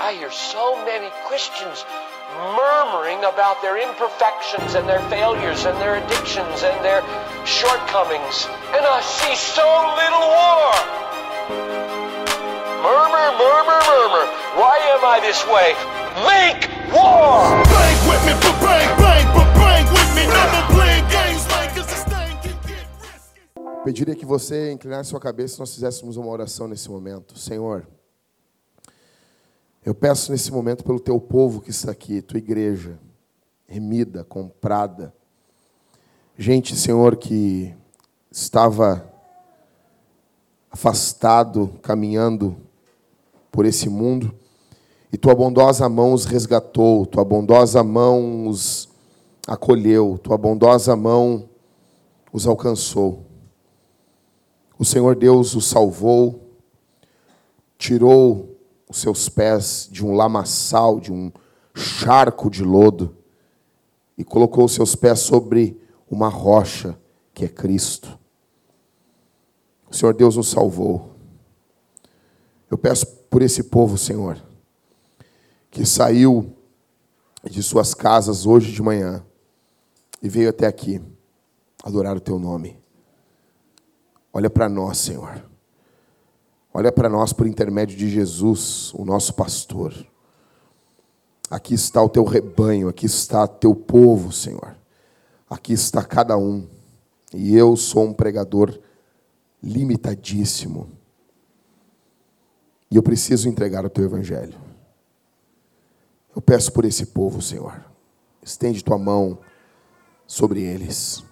I hear so many Christians murmuring about their imperfections and their failures and their addictions and their shortcomings. And I see so little war. Murmur, murmur, murmur. Why am I this way? Make war! Bang with me, but bang, bang, but bang with me. Never playing games, man, cause this thing can get risky. Pediria que você inclinasse sua cabeça e nós fizéssemos uma oração nesse momento. Senhor, eu peço nesse momento pelo teu povo que está aqui, tua igreja, remida, comprada. Gente, Senhor, que estava afastado, caminhando por esse mundo, e tua bondosa mão os resgatou, tua bondosa mão os acolheu, tua bondosa mão os alcançou. O Senhor Deus os salvou, tirou os seus pés de um lamaçal, de um charco de lodo, e colocou os seus pés sobre uma rocha, que é Cristo. O Senhor Deus nos salvou. Eu peço por esse povo, Senhor, que saiu de suas casas hoje de manhã e veio até aqui adorar o teu nome. Olha para nós, Senhor. Olha para nós por intermédio de Jesus, o nosso pastor. Aqui está o teu rebanho, aqui está teu povo, Senhor. Aqui está cada um. E eu sou um pregador limitadíssimo. E eu preciso entregar o teu evangelho. Eu peço por esse povo, Senhor. Estende tua mão sobre eles.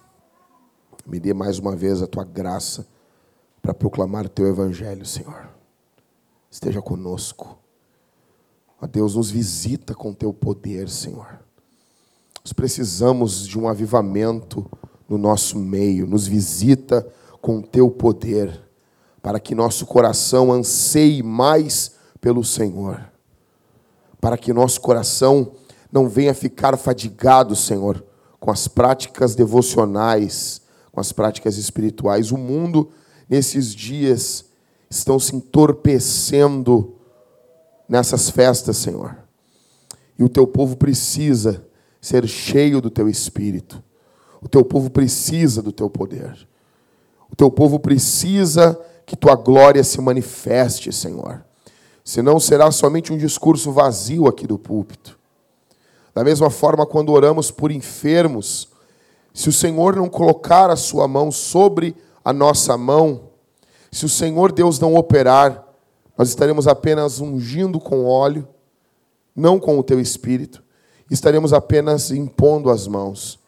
Me dê mais uma vez a tua graça para proclamar o teu evangelho, Senhor. Esteja conosco. Ó Deus, nos visita com teu poder, Senhor. Nós precisamos de um avivamento no nosso meio. Nos visita com teu poder, para que nosso coração anseie mais pelo Senhor. Para que nosso coração não venha ficar fadigado, Senhor, com as práticas devocionais, com as práticas espirituais. O mundo, nesses dias, estão se entorpecendo nessas festas, Senhor. E o teu povo precisa ser cheio do teu espírito. O teu povo precisa do teu poder. O teu povo precisa que tua glória se manifeste, Senhor. Senão será somente um discurso vazio aqui do púlpito. Da mesma forma, quando oramos por enfermos, se o Senhor não colocar a sua mão sobre a nossa mão, se o Senhor Deus não operar, nós estaremos apenas ungindo com óleo, não com o teu espírito, estaremos apenas impondo as mãos.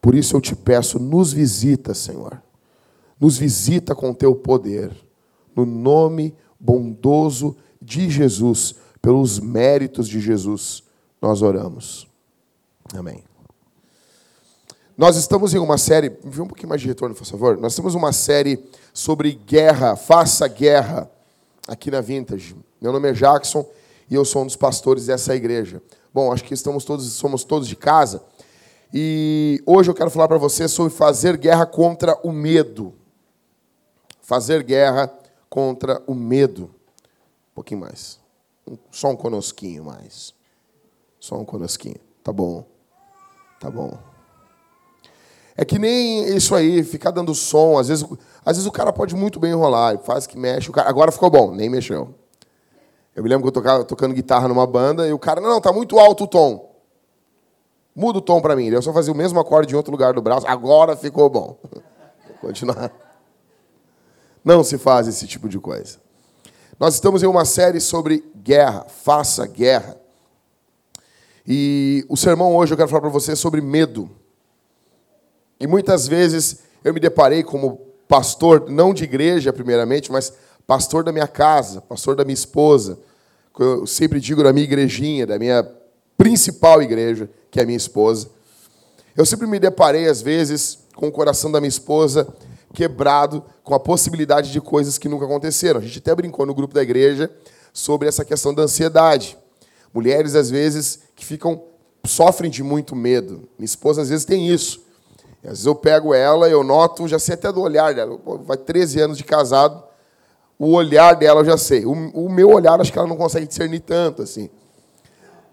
Por isso eu te peço, nos visita, Senhor. Nos visita com teu poder, no nome bondoso de Jesus, pelos méritos de Jesus, nós oramos. Amém. Nós estamos em uma série, vê um pouquinho mais de retorno, por favor. Nós temos uma série sobre guerra, faça guerra, aqui na Vintage. Meu nome é Jackson e eu sou um dos pastores dessa igreja. Bom, acho que estamos todos, somos todos de casa. E hoje eu quero falar para você sobre fazer guerra contra o medo fazer guerra contra o medo. Um pouquinho mais. Só um conosquinho mais. Só um conosquinho. Tá bom. Tá bom. É que nem isso aí, ficar dando som. Às vezes, às vezes o cara pode muito bem enrolar, faz que mexe. Cara, agora ficou bom, nem mexeu. Eu me lembro que eu tocava tocando guitarra numa banda e o cara, não, não, tá muito alto o tom. Muda o tom para mim. Eu só fazia o mesmo acorde em outro lugar do braço. Agora ficou bom. Vou continuar. Não se faz esse tipo de coisa. Nós estamos em uma série sobre guerra, faça guerra. E o sermão hoje eu quero falar para você sobre medo. E muitas vezes eu me deparei como pastor, não de igreja primeiramente, mas pastor da minha casa, pastor da minha esposa. Eu sempre digo da minha igrejinha, da minha principal igreja, que é a minha esposa. Eu sempre me deparei, às vezes, com o coração da minha esposa quebrado com a possibilidade de coisas que nunca aconteceram. A gente até brincou no grupo da igreja sobre essa questão da ansiedade. Mulheres, às vezes, que ficam sofrem de muito medo. Minha esposa, às vezes, tem isso. Às vezes eu pego ela, eu noto, já sei até do olhar dela, vai 13 anos de casado, o olhar dela eu já sei. O, o meu olhar acho que ela não consegue discernir tanto assim.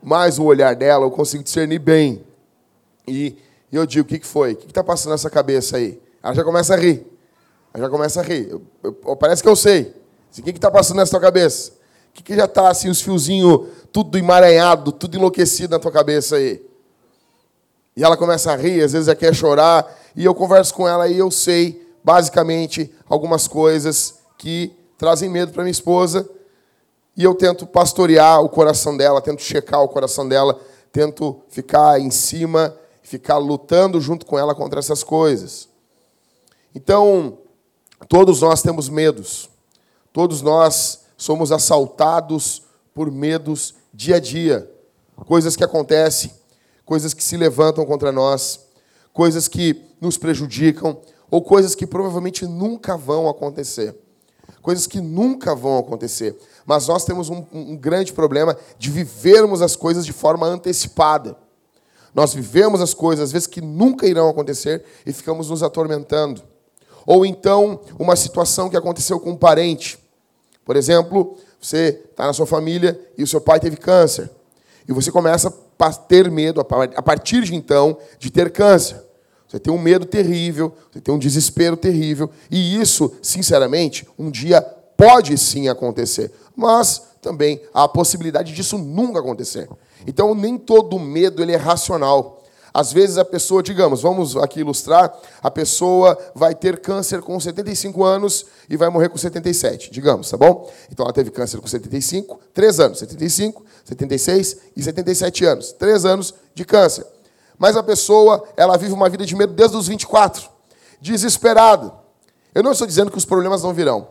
Mas o olhar dela eu consigo discernir bem. E, e eu digo, o que, que foi? O que está passando nessa cabeça aí? Ela já começa a rir. Ela já começa a rir. Eu, eu, parece que eu sei. Assim, o que está passando nessa tua cabeça? O que, que já está assim, os fiozinhos tudo emaranhado, tudo enlouquecido na tua cabeça aí? E ela começa a rir, às vezes ela quer chorar, e eu converso com ela e eu sei, basicamente, algumas coisas que trazem medo para minha esposa, e eu tento pastorear o coração dela, tento checar o coração dela, tento ficar em cima, ficar lutando junto com ela contra essas coisas. Então, todos nós temos medos. Todos nós somos assaltados por medos dia a dia. Coisas que acontecem, coisas que se levantam contra nós, coisas que nos prejudicam, ou coisas que provavelmente nunca vão acontecer. Coisas que nunca vão acontecer. Mas nós temos um, um grande problema de vivermos as coisas de forma antecipada. Nós vivemos as coisas, às vezes, que nunca irão acontecer e ficamos nos atormentando. Ou então, uma situação que aconteceu com um parente. Por exemplo, você está na sua família e o seu pai teve câncer. E você começa ter medo, a partir de então, de ter câncer. Você tem um medo terrível, você tem um desespero terrível. E isso, sinceramente, um dia pode sim acontecer. Mas também há a possibilidade disso nunca acontecer. Então, nem todo medo ele é racional. Às vezes a pessoa, digamos, vamos aqui ilustrar, a pessoa vai ter câncer com 75 anos e vai morrer com 77, digamos, tá bom? Então ela teve câncer com 75, 3 anos, 75, 76 e 77 anos, 3 anos de câncer. Mas a pessoa, ela vive uma vida de medo desde os 24, desesperada. Eu não estou dizendo que os problemas não virão,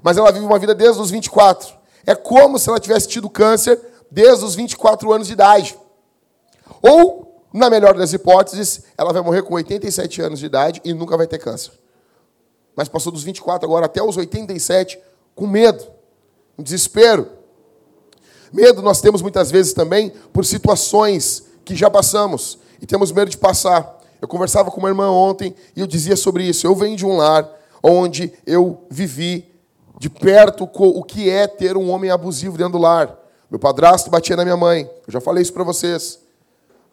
mas ela vive uma vida desde os 24. É como se ela tivesse tido câncer desde os 24 anos de idade. Ou na melhor das hipóteses, ela vai morrer com 87 anos de idade e nunca vai ter câncer. Mas passou dos 24 agora até os 87 com medo, com desespero. Medo nós temos muitas vezes também por situações que já passamos e temos medo de passar. Eu conversava com uma irmã ontem e eu dizia sobre isso. Eu venho de um lar onde eu vivi de perto o que é ter um homem abusivo dentro do lar. Meu padrasto batia na minha mãe. Eu já falei isso para vocês.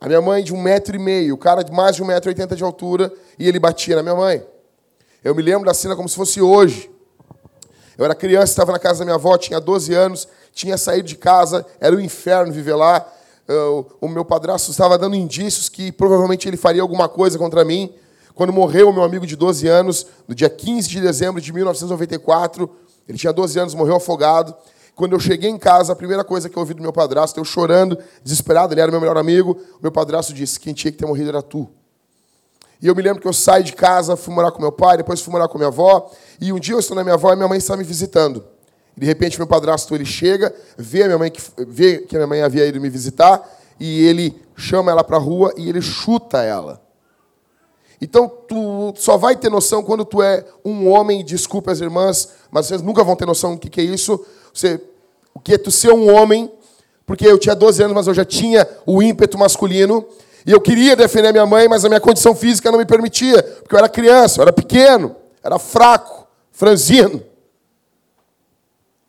A minha mãe de um metro e meio, o cara de mais de um metro e oitenta de altura, e ele batia na minha mãe. Eu me lembro da cena como se fosse hoje. Eu era criança, estava na casa da minha avó, tinha 12 anos, tinha saído de casa, era um inferno viver lá. O meu padrasto estava dando indícios que provavelmente ele faria alguma coisa contra mim. Quando morreu o meu amigo de 12 anos, no dia 15 de dezembro de 1994, ele tinha 12 anos, morreu afogado. Quando eu cheguei em casa, a primeira coisa que eu ouvi do meu padrasto, eu chorando, desesperado, ele era meu melhor amigo, meu padrasto disse: quem tinha que ter morrido era tu. E eu me lembro que eu saí de casa, fui morar com meu pai, depois fui morar com minha avó, e um dia eu estou na minha avó e minha mãe está me visitando. E de repente meu padrasto ele chega, vê a minha mãe que vê que a minha mãe havia ido me visitar, e ele chama ela para a rua e ele chuta ela. Então, tu só vai ter noção quando tu é um homem, desculpe as irmãs, mas vocês nunca vão ter noção do que é isso, você, o que é tu ser um homem, porque eu tinha 12 anos, mas eu já tinha o ímpeto masculino, e eu queria defender minha mãe, mas a minha condição física não me permitia, porque eu era criança, eu era pequeno, era fraco, franzino.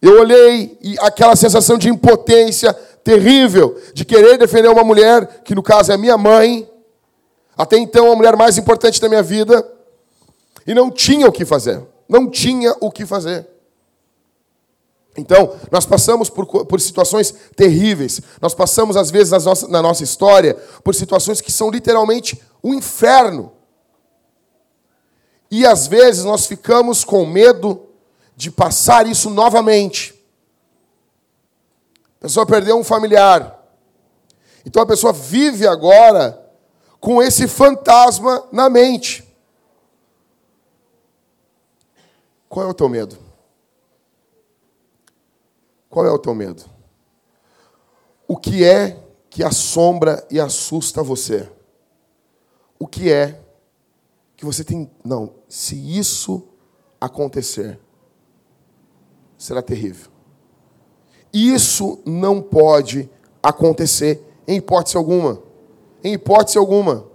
Eu olhei e aquela sensação de impotência terrível, de querer defender uma mulher, que no caso é minha mãe, até então a mulher mais importante da minha vida, e não tinha o que fazer. Não tinha o que fazer. Então, nós passamos por, por situações terríveis. Nós passamos, às vezes, na nossa história, por situações que são literalmente um inferno. E, às vezes, nós ficamos com medo de passar isso novamente. A pessoa perdeu um familiar. Então, a pessoa vive agora com esse fantasma na mente. Qual é o teu medo? Qual é o teu medo? O que é que assombra e assusta você? O que é que você tem. Não, se isso acontecer, será terrível. Isso não pode acontecer em hipótese alguma. Em hipótese alguma.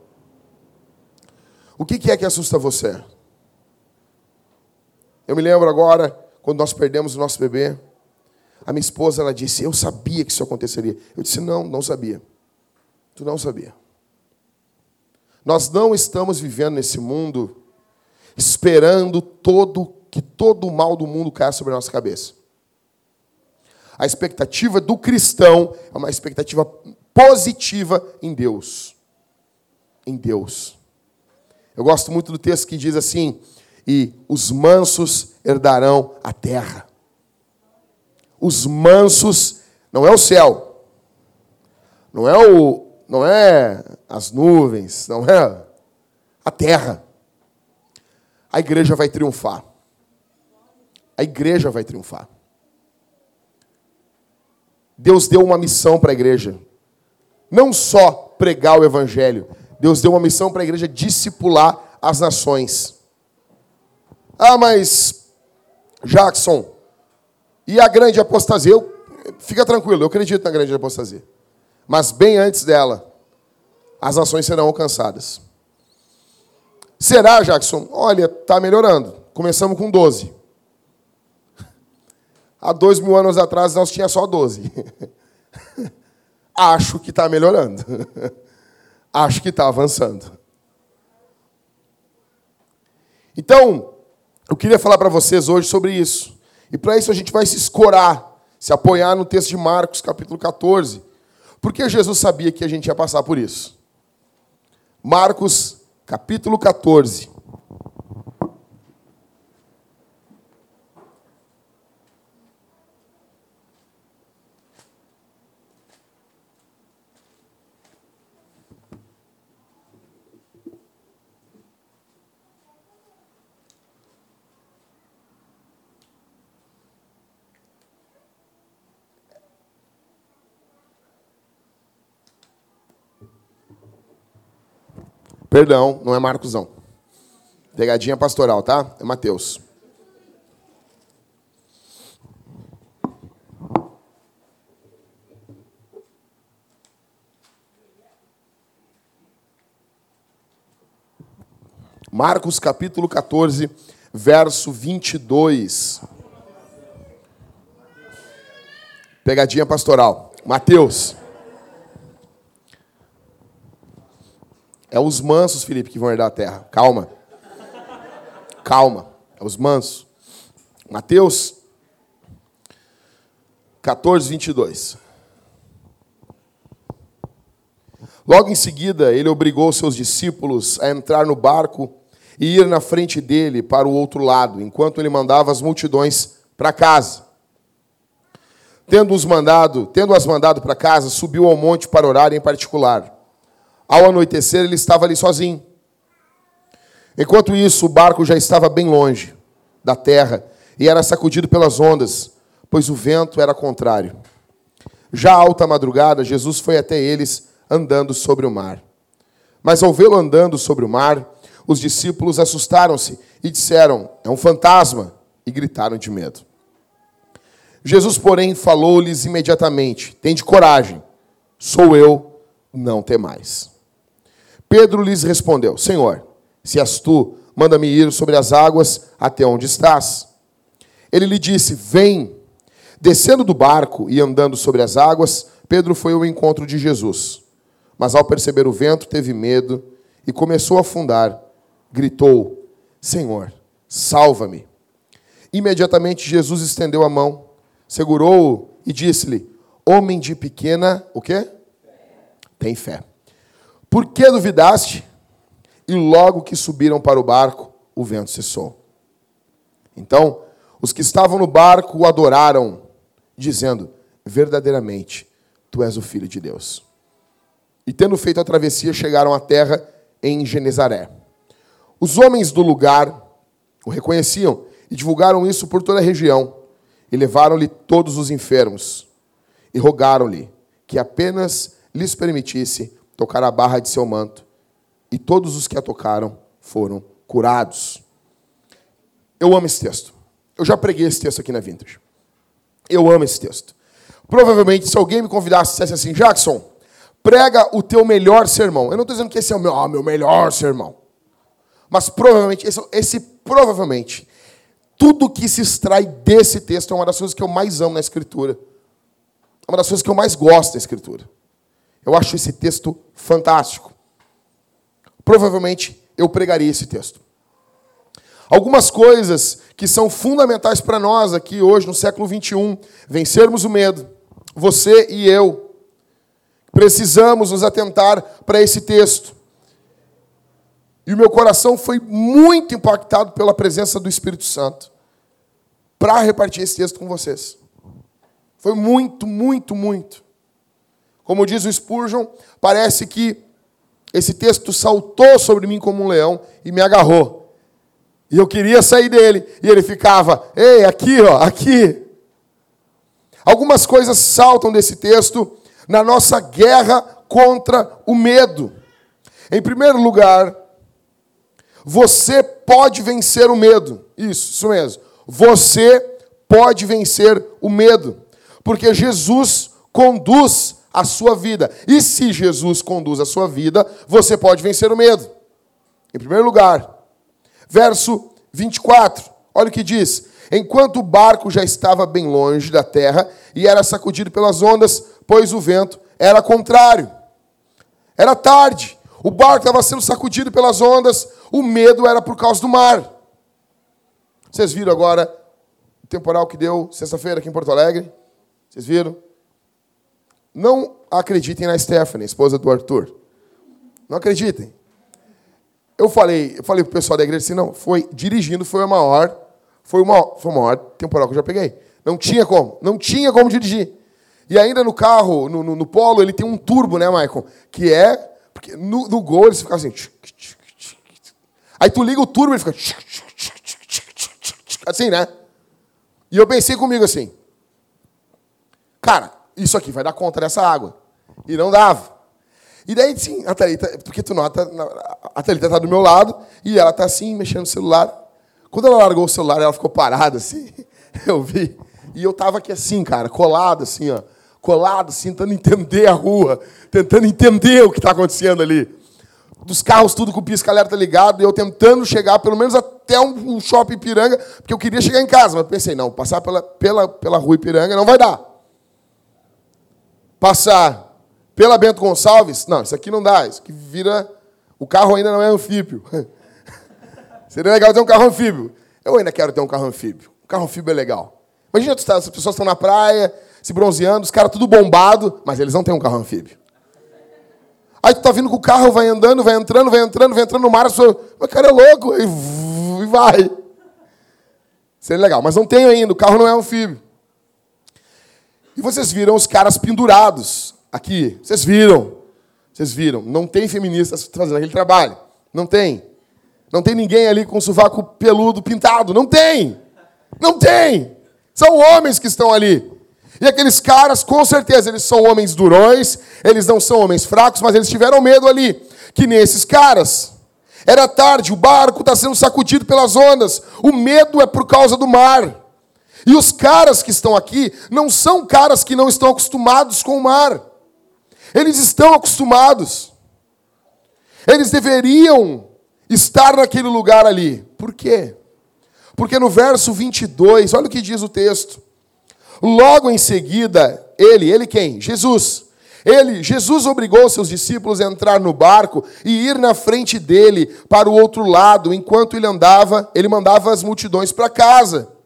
O que é que assusta você? Eu me lembro agora quando nós perdemos o nosso bebê, a minha esposa ela disse: Eu sabia que isso aconteceria. Eu disse: Não, não sabia. Tu não sabia. Nós não estamos vivendo nesse mundo esperando todo que todo o mal do mundo caia sobre a nossa cabeça. A expectativa do cristão é uma expectativa positiva em Deus. Em Deus. Eu gosto muito do texto que diz assim: e os mansos herdarão a terra. Os mansos não é o céu, não é o, não é as nuvens, não é a terra. A igreja vai triunfar. A igreja vai triunfar. Deus deu uma missão para a igreja. Não só pregar o evangelho, Deus deu uma missão para a igreja discipular as nações. Ah, mas Jackson, e a grande apostasia? Eu, fica tranquilo, eu acredito na grande apostasia. Mas bem antes dela, as nações serão alcançadas. Será, Jackson? Olha, está melhorando. Começamos com 12. Há dois mil anos atrás nós tínhamos só 12. Acho que está melhorando. Acho que está avançando. Então, eu queria falar para vocês hoje sobre isso. E para isso a gente vai se escorar, se apoiar no texto de Marcos, capítulo 14. Porque Jesus sabia que a gente ia passar por isso. Marcos, capítulo 14. Perdão, não é Marcosão. Pegadinha pastoral, tá? É Mateus. Marcos capítulo 14, verso 22. Pegadinha pastoral. Mateus. É os mansos, Felipe, que vão herdar a terra. Calma. Calma. É os mansos. Mateus 14, 22. Logo em seguida, ele obrigou seus discípulos a entrar no barco e ir na frente dele para o outro lado, enquanto ele mandava as multidões para casa. Tendo-os mandado, tendo-as mandado para casa, subiu ao monte para orar em particular. Ao anoitecer, ele estava ali sozinho. Enquanto isso, o barco já estava bem longe da terra e era sacudido pelas ondas, pois o vento era contrário. Já alta madrugada, Jesus foi até eles andando sobre o mar. Mas ao vê-lo andando sobre o mar, os discípulos assustaram-se e disseram: É um fantasma, e gritaram de medo. Jesus, porém, falou-lhes imediatamente: Tende coragem, sou eu, não temais. Pedro lhes respondeu: Senhor, se és tu, manda-me ir sobre as águas até onde estás. Ele lhe disse: Vem. Descendo do barco e andando sobre as águas, Pedro foi ao encontro de Jesus. Mas ao perceber o vento, teve medo e começou a afundar. Gritou: Senhor, salva-me. Imediatamente Jesus estendeu a mão, segurou-o e disse-lhe: Homem de pequena, o quê? Tem fé. Por que duvidaste? E logo que subiram para o barco, o vento cessou. Então, os que estavam no barco o adoraram, dizendo: Verdadeiramente, tu és o filho de Deus. E tendo feito a travessia, chegaram à terra em Genezaré. Os homens do lugar o reconheciam e divulgaram isso por toda a região. E levaram-lhe todos os enfermos e rogaram-lhe que apenas lhes permitisse tocar a barra de seu manto, e todos os que a tocaram foram curados. Eu amo esse texto. Eu já preguei esse texto aqui na Vintage. Eu amo esse texto. Provavelmente, se alguém me convidasse e dissesse assim, Jackson, prega o teu melhor sermão. Eu não estou dizendo que esse é o meu, ah, meu melhor sermão. Mas provavelmente, esse, esse provavelmente, tudo que se extrai desse texto é uma das coisas que eu mais amo na Escritura. É uma das coisas que eu mais gosto da Escritura. Eu acho esse texto fantástico. Provavelmente eu pregaria esse texto. Algumas coisas que são fundamentais para nós aqui hoje, no século 21, vencermos o medo. Você e eu precisamos nos atentar para esse texto. E o meu coração foi muito impactado pela presença do Espírito Santo para repartir esse texto com vocês. Foi muito, muito, muito. Como diz o Spurgeon, parece que esse texto saltou sobre mim como um leão e me agarrou. E eu queria sair dele. E ele ficava, ei, aqui, ó, aqui. Algumas coisas saltam desse texto na nossa guerra contra o medo. Em primeiro lugar, você pode vencer o medo. Isso, isso mesmo. Você pode vencer o medo. Porque Jesus conduz a sua vida. E se Jesus conduz a sua vida, você pode vencer o medo. Em primeiro lugar, verso 24, olha o que diz: Enquanto o barco já estava bem longe da terra e era sacudido pelas ondas, pois o vento era contrário. Era tarde, o barco estava sendo sacudido pelas ondas, o medo era por causa do mar. Vocês viram agora o temporal que deu sexta-feira aqui em Porto Alegre? Vocês viram? Não acreditem na Stephanie, esposa do Arthur. Não acreditem. Eu falei, eu falei pro pessoal da igreja assim, não, foi dirigindo foi a maior, foi uma, foi a maior temporal que eu já peguei. Não tinha como, não tinha como dirigir. E ainda no carro, no, no, no Polo, ele tem um turbo, né, Michael? Que é, porque no, no Gol ele fica assim. Aí tu liga o turbo, ele fica assim, né? E eu pensei comigo assim, cara, isso aqui vai dar conta dessa água. E não dava. E daí, sim, a Thalita, porque tu nota, a Thalita está do meu lado e ela está assim, mexendo no celular. Quando ela largou o celular, ela ficou parada assim, eu vi. E eu estava aqui assim, cara, colado assim, ó. Colado assim, tentando entender a rua, tentando entender o que está acontecendo ali. Dos carros tudo com o pisca-alerta ligado, e eu tentando chegar pelo menos até um shopping Ipiranga, porque eu queria chegar em casa. Mas pensei, não, passar pela, pela, pela rua Ipiranga não vai dar passar pela Bento Gonçalves, não, isso aqui não dá, isso aqui vira. O carro ainda não é anfíbio. Seria legal ter um carro anfíbio. Eu ainda quero ter um carro anfíbio. Um carro anfíbio é legal. Imagina, tá, as pessoas estão na praia, se bronzeando, os caras tudo bombado, mas eles não têm um carro anfíbio. Aí tu tá vindo com o carro, vai andando, vai entrando, vai entrando, vai entrando no mar, mas cara é louco, e vai. Seria legal, mas não tem ainda, o carro não é anfíbio. E vocês viram os caras pendurados aqui. Vocês viram. Vocês viram. Não tem feministas fazendo aquele trabalho. Não tem. Não tem ninguém ali com o sovaco peludo pintado. Não tem. Não tem. São homens que estão ali. E aqueles caras, com certeza, eles são homens durões, eles não são homens fracos, mas eles tiveram medo ali. Que nesses caras. Era tarde, o barco está sendo sacudido pelas ondas. O medo é por causa do mar. E os caras que estão aqui não são caras que não estão acostumados com o mar. Eles estão acostumados. Eles deveriam estar naquele lugar ali. Por quê? Porque no verso 22, olha o que diz o texto. Logo em seguida, ele, ele quem? Jesus. Ele, Jesus obrigou seus discípulos a entrar no barco e ir na frente dele para o outro lado, enquanto ele andava, ele mandava as multidões para casa.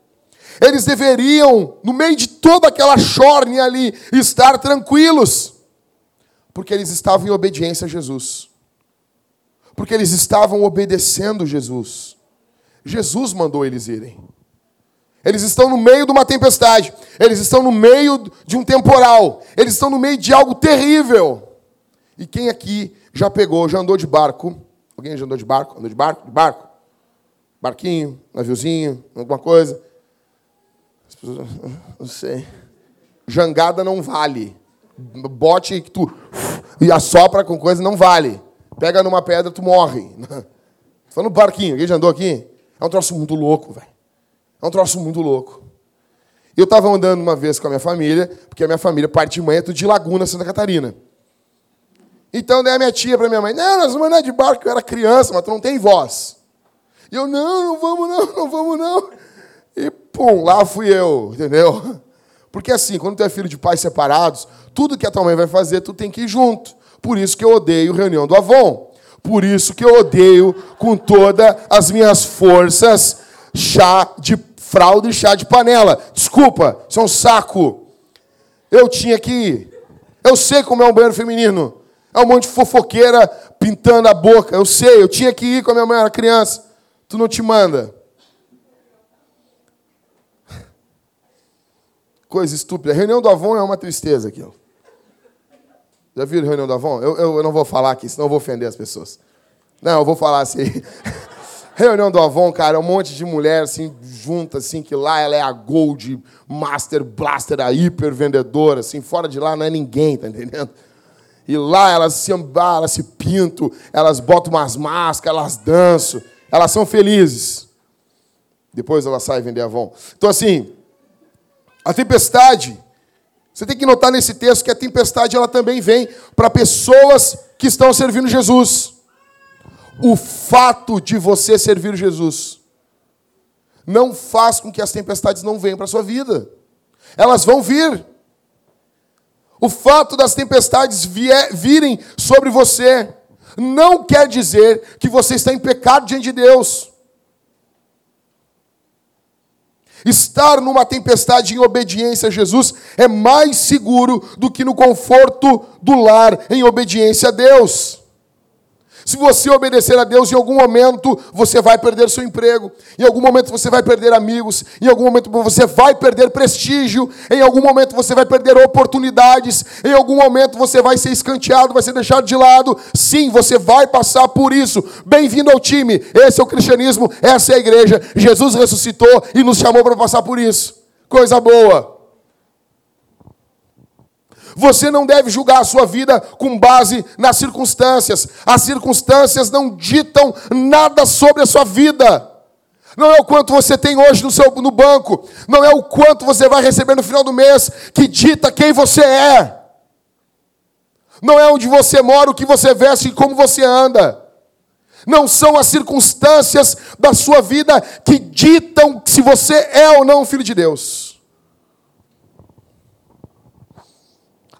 Eles deveriam, no meio de toda aquela chorne ali, estar tranquilos, porque eles estavam em obediência a Jesus. Porque eles estavam obedecendo Jesus. Jesus mandou eles irem. Eles estão no meio de uma tempestade. Eles estão no meio de um temporal. Eles estão no meio de algo terrível. E quem aqui já pegou, já andou de barco? Alguém já andou de barco? Andou de barco? De barco? Barquinho, naviozinho, alguma coisa? Não sei. Jangada não vale. Bote que tu e assopra com coisa não vale. Pega numa pedra, tu morre. Falando barquinho, alguém já andou aqui? É um troço muito louco, velho. É um troço muito louco. Eu estava andando uma vez com a minha família, porque a minha família, parte de manhã, é de Laguna, Santa Catarina. Então, daí a minha tia para minha mãe, não, nós vamos andar de barco, eu era criança, mas tu não tem voz. E eu, não, não vamos não, não vamos não. Pum, lá fui eu, entendeu? Porque assim, quando tu é filho de pais separados, tudo que a tua mãe vai fazer, tu tem que ir junto. Por isso que eu odeio reunião do Avon. Por isso que eu odeio com todas as minhas forças chá de fralda e chá de panela. Desculpa, isso é um saco. Eu tinha que ir. Eu sei como é um banheiro feminino. É um monte de fofoqueira pintando a boca. Eu sei, eu tinha que ir com a minha mãe, era criança. Tu não te manda. Coisa estúpida. Reunião do Avon é uma tristeza aquilo. Já viram reunião do Avon? Eu, eu, eu, não vou falar aqui, senão eu vou ofender as pessoas. Não, eu vou falar assim. reunião do Avon, cara, é um monte de mulher assim, junta, assim, que lá ela é a Gold, Master Blaster, a hiper vendedora, assim, fora de lá não é ninguém, tá entendendo? E lá elas se, ah, elas se pintam, elas botam umas máscaras, elas dançam, elas são felizes. Depois elas saem vender Avon. Então, assim, a tempestade, você tem que notar nesse texto que a tempestade ela também vem para pessoas que estão servindo Jesus. O fato de você servir Jesus não faz com que as tempestades não venham para a sua vida. Elas vão vir. O fato das tempestades vier, virem sobre você não quer dizer que você está em pecado diante de Deus. Estar numa tempestade em obediência a Jesus é mais seguro do que no conforto do lar em obediência a Deus. Se você obedecer a Deus, em algum momento você vai perder seu emprego, em algum momento você vai perder amigos, em algum momento você vai perder prestígio, em algum momento você vai perder oportunidades, em algum momento você vai ser escanteado, vai ser deixado de lado. Sim, você vai passar por isso. Bem-vindo ao time. Esse é o cristianismo, essa é a igreja. Jesus ressuscitou e nos chamou para passar por isso. Coisa boa. Você não deve julgar a sua vida com base nas circunstâncias. As circunstâncias não ditam nada sobre a sua vida. Não é o quanto você tem hoje no, seu, no banco. Não é o quanto você vai receber no final do mês que dita quem você é. Não é onde você mora, o que você veste e como você anda. Não são as circunstâncias da sua vida que ditam se você é ou não filho de Deus.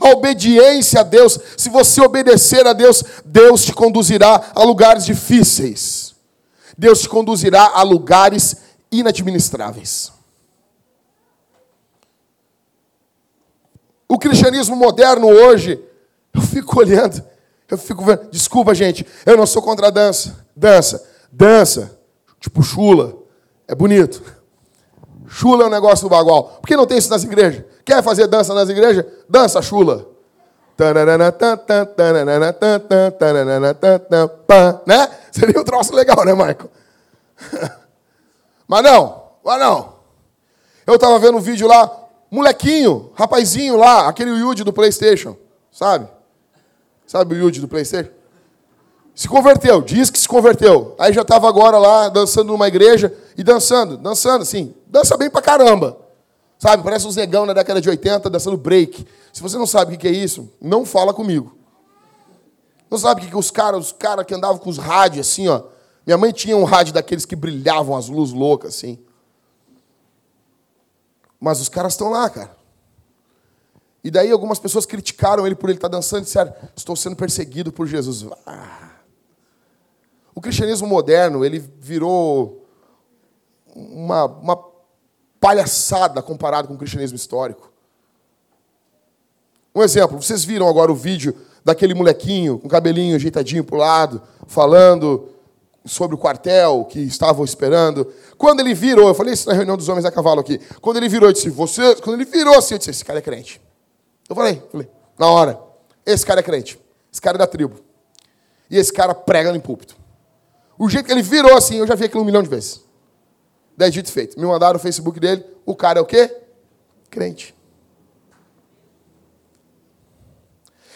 A obediência a Deus, se você obedecer a Deus, Deus te conduzirá a lugares difíceis. Deus te conduzirá a lugares inadministráveis. O cristianismo moderno hoje, eu fico olhando, eu fico vendo, desculpa gente, eu não sou contra a dança. Dança, dança, tipo chula, é bonito. Chula é um negócio do bagual. Por que não tem isso nas igrejas? Quer fazer dança nas igrejas? Dança chula. Né? Seria um troço legal, né, Michael? Mas não, mas não. Eu estava vendo um vídeo lá, molequinho, rapazinho lá, aquele Yuji do Playstation, sabe? Sabe o Yuji do Playstation? Se converteu, diz que se converteu. Aí já estava agora lá dançando numa igreja e dançando, dançando assim. Dança bem pra caramba. Sabe, parece uns negão na década de 80 dançando break. Se você não sabe o que é isso, não fala comigo. Não sabe o que os caras, os caras que andavam com os rádios assim, ó. Minha mãe tinha um rádio daqueles que brilhavam as luzes loucas assim. Mas os caras estão lá, cara. E daí algumas pessoas criticaram ele por ele estar dançando e disseram: Estou sendo perseguido por Jesus. Ah. O cristianismo moderno, ele virou uma, uma palhaçada comparado com o cristianismo histórico. Um exemplo, vocês viram agora o vídeo daquele molequinho com cabelinho ajeitadinho para o lado, falando sobre o quartel que estavam esperando. Quando ele virou, eu falei isso na reunião dos homens a cavalo aqui. Quando ele virou, eu disse: Você, quando ele virou assim, eu disse: Esse cara é crente. Eu falei, falei, na hora, esse cara é crente. Esse cara é da tribo. E esse cara prega no púlpito. O jeito que ele virou assim, eu já vi aquilo um milhão de vezes. Daí dito feito. Me mandaram o Facebook dele. O cara é o quê? Crente.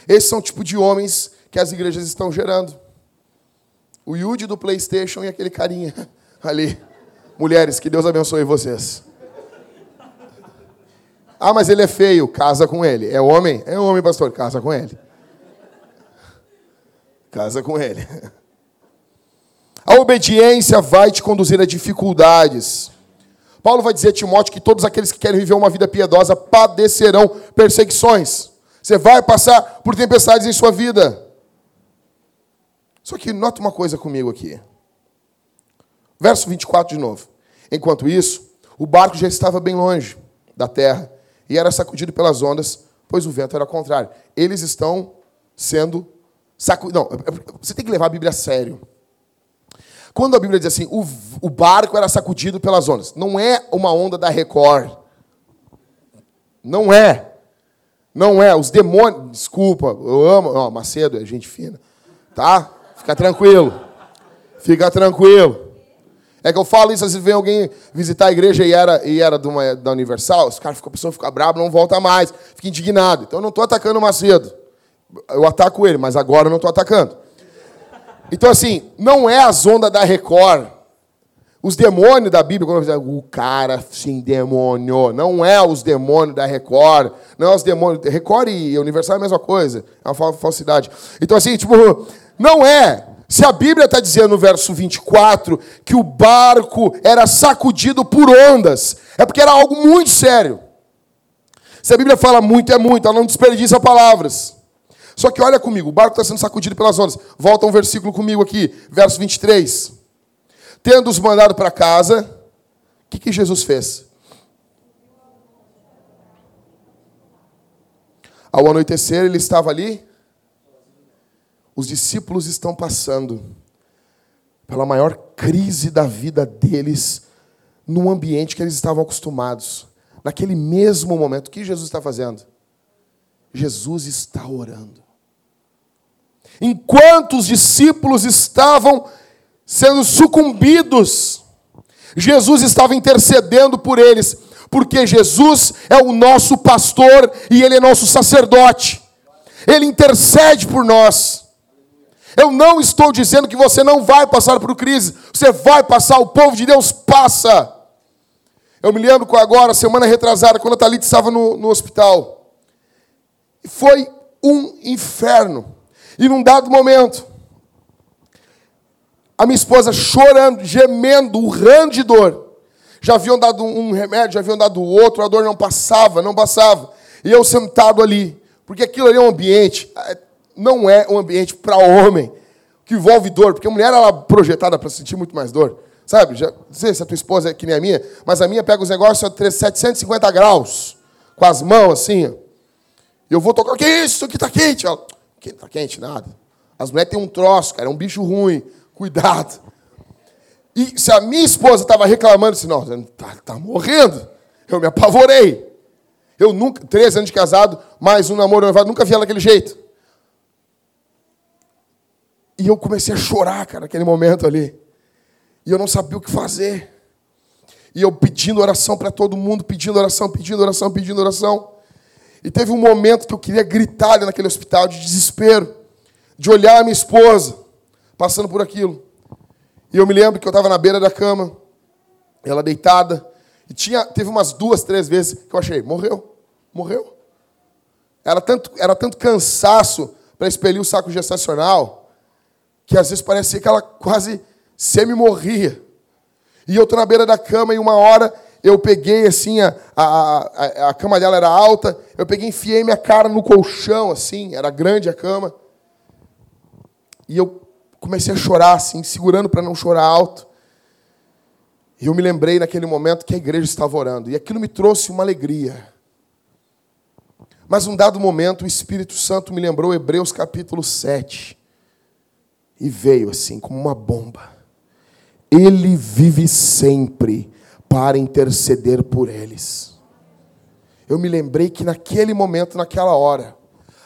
Esses são o tipo de homens que as igrejas estão gerando. O Yudi do Playstation e aquele carinha ali. Mulheres, que Deus abençoe vocês. Ah, mas ele é feio. Casa com ele. É homem? É homem, pastor. Casa com ele. Casa com ele. A obediência vai te conduzir a dificuldades. Paulo vai dizer a Timóteo que todos aqueles que querem viver uma vida piedosa padecerão perseguições. Você vai passar por tempestades em sua vida. Só que nota uma coisa comigo aqui. Verso 24 de novo. Enquanto isso, o barco já estava bem longe da terra e era sacudido pelas ondas, pois o vento era contrário. Eles estão sendo sacudidos. Não, você tem que levar a Bíblia a sério. Quando a Bíblia diz assim, o, o barco era sacudido pelas ondas, não é uma onda da Record. Não é. Não é. Os demônios. Desculpa, eu amo. Ó, Macedo é gente fina. Tá? Fica tranquilo. Fica tranquilo. É que eu falo isso, às vezes vem alguém visitar a igreja e era, e era de uma, da Universal, os caras, a pessoa fica bravo, não volta mais, fica indignado. Então eu não estou atacando o Macedo. Eu ataco ele, mas agora eu não estou atacando. Então, assim, não é a onda da Record. Os demônios da Bíblia, quando dizem, o cara se endemoniou. Não é os demônios da Record. Não é os demônios. Record e Universal é a mesma coisa. É uma falsidade. Então, assim, tipo, não é. Se a Bíblia está dizendo no verso 24 que o barco era sacudido por ondas, é porque era algo muito sério. Se a Bíblia fala muito, é muito, ela não desperdiça palavras. Só que olha comigo, o barco está sendo sacudido pelas ondas. Volta um versículo comigo aqui, verso 23. Tendo-os mandado para casa, o que, que Jesus fez? Ao anoitecer, ele estava ali. Os discípulos estão passando pela maior crise da vida deles, num ambiente que eles estavam acostumados. Naquele mesmo momento, o que Jesus está fazendo? Jesus está orando. Enquanto os discípulos estavam sendo sucumbidos, Jesus estava intercedendo por eles, porque Jesus é o nosso pastor e ele é nosso sacerdote. Ele intercede por nós. Eu não estou dizendo que você não vai passar por crise, você vai passar, o povo de Deus passa. Eu me lembro agora, semana retrasada, quando a Thalita estava no, no hospital. Foi um inferno. E num dado momento, a minha esposa chorando, gemendo, urrando de dor. Já haviam dado um remédio, já haviam dado outro, a dor não passava, não passava. E eu sentado ali, porque aquilo ali é um ambiente, é, não é um ambiente para homem, que envolve dor, porque a mulher ela é projetada para sentir muito mais dor. Sabe? Já, não sei se a tua esposa é que nem a minha, mas a minha pega os negócios a 750 graus, com as mãos assim. E eu vou tocar, que isso? Que está quente? Ela, que tá quente, nada. As mulheres têm um troço, cara, é um bicho ruim. Cuidado. E se a minha esposa estava reclamando, assim, não, tá, tá morrendo. Eu me apavorei. Eu nunca, 13 anos de casado, mais um namoro nunca vi ela daquele jeito. E eu comecei a chorar, cara, naquele momento ali. E eu não sabia o que fazer. E eu pedindo oração para todo mundo, pedindo oração, pedindo oração, pedindo oração. E teve um momento que eu queria gritar naquele hospital de desespero, de olhar a minha esposa passando por aquilo. E eu me lembro que eu estava na beira da cama, ela deitada, e tinha, teve umas duas, três vezes que eu achei, morreu, morreu. Era tanto, era tanto cansaço para expelir o saco gestacional, que às vezes parecia que ela quase semi-morria. E eu estou na beira da cama e uma hora eu peguei assim, a, a, a, cama dela era alta, eu peguei enfiei minha cara no colchão, assim, era grande a cama. E eu comecei a chorar, assim, segurando para não chorar alto. E eu me lembrei naquele momento que a igreja estava orando. E aquilo me trouxe uma alegria. Mas num dado momento, o Espírito Santo me lembrou Hebreus capítulo 7. E veio assim, como uma bomba. Ele vive sempre para interceder por eles. Eu me lembrei que naquele momento, naquela hora,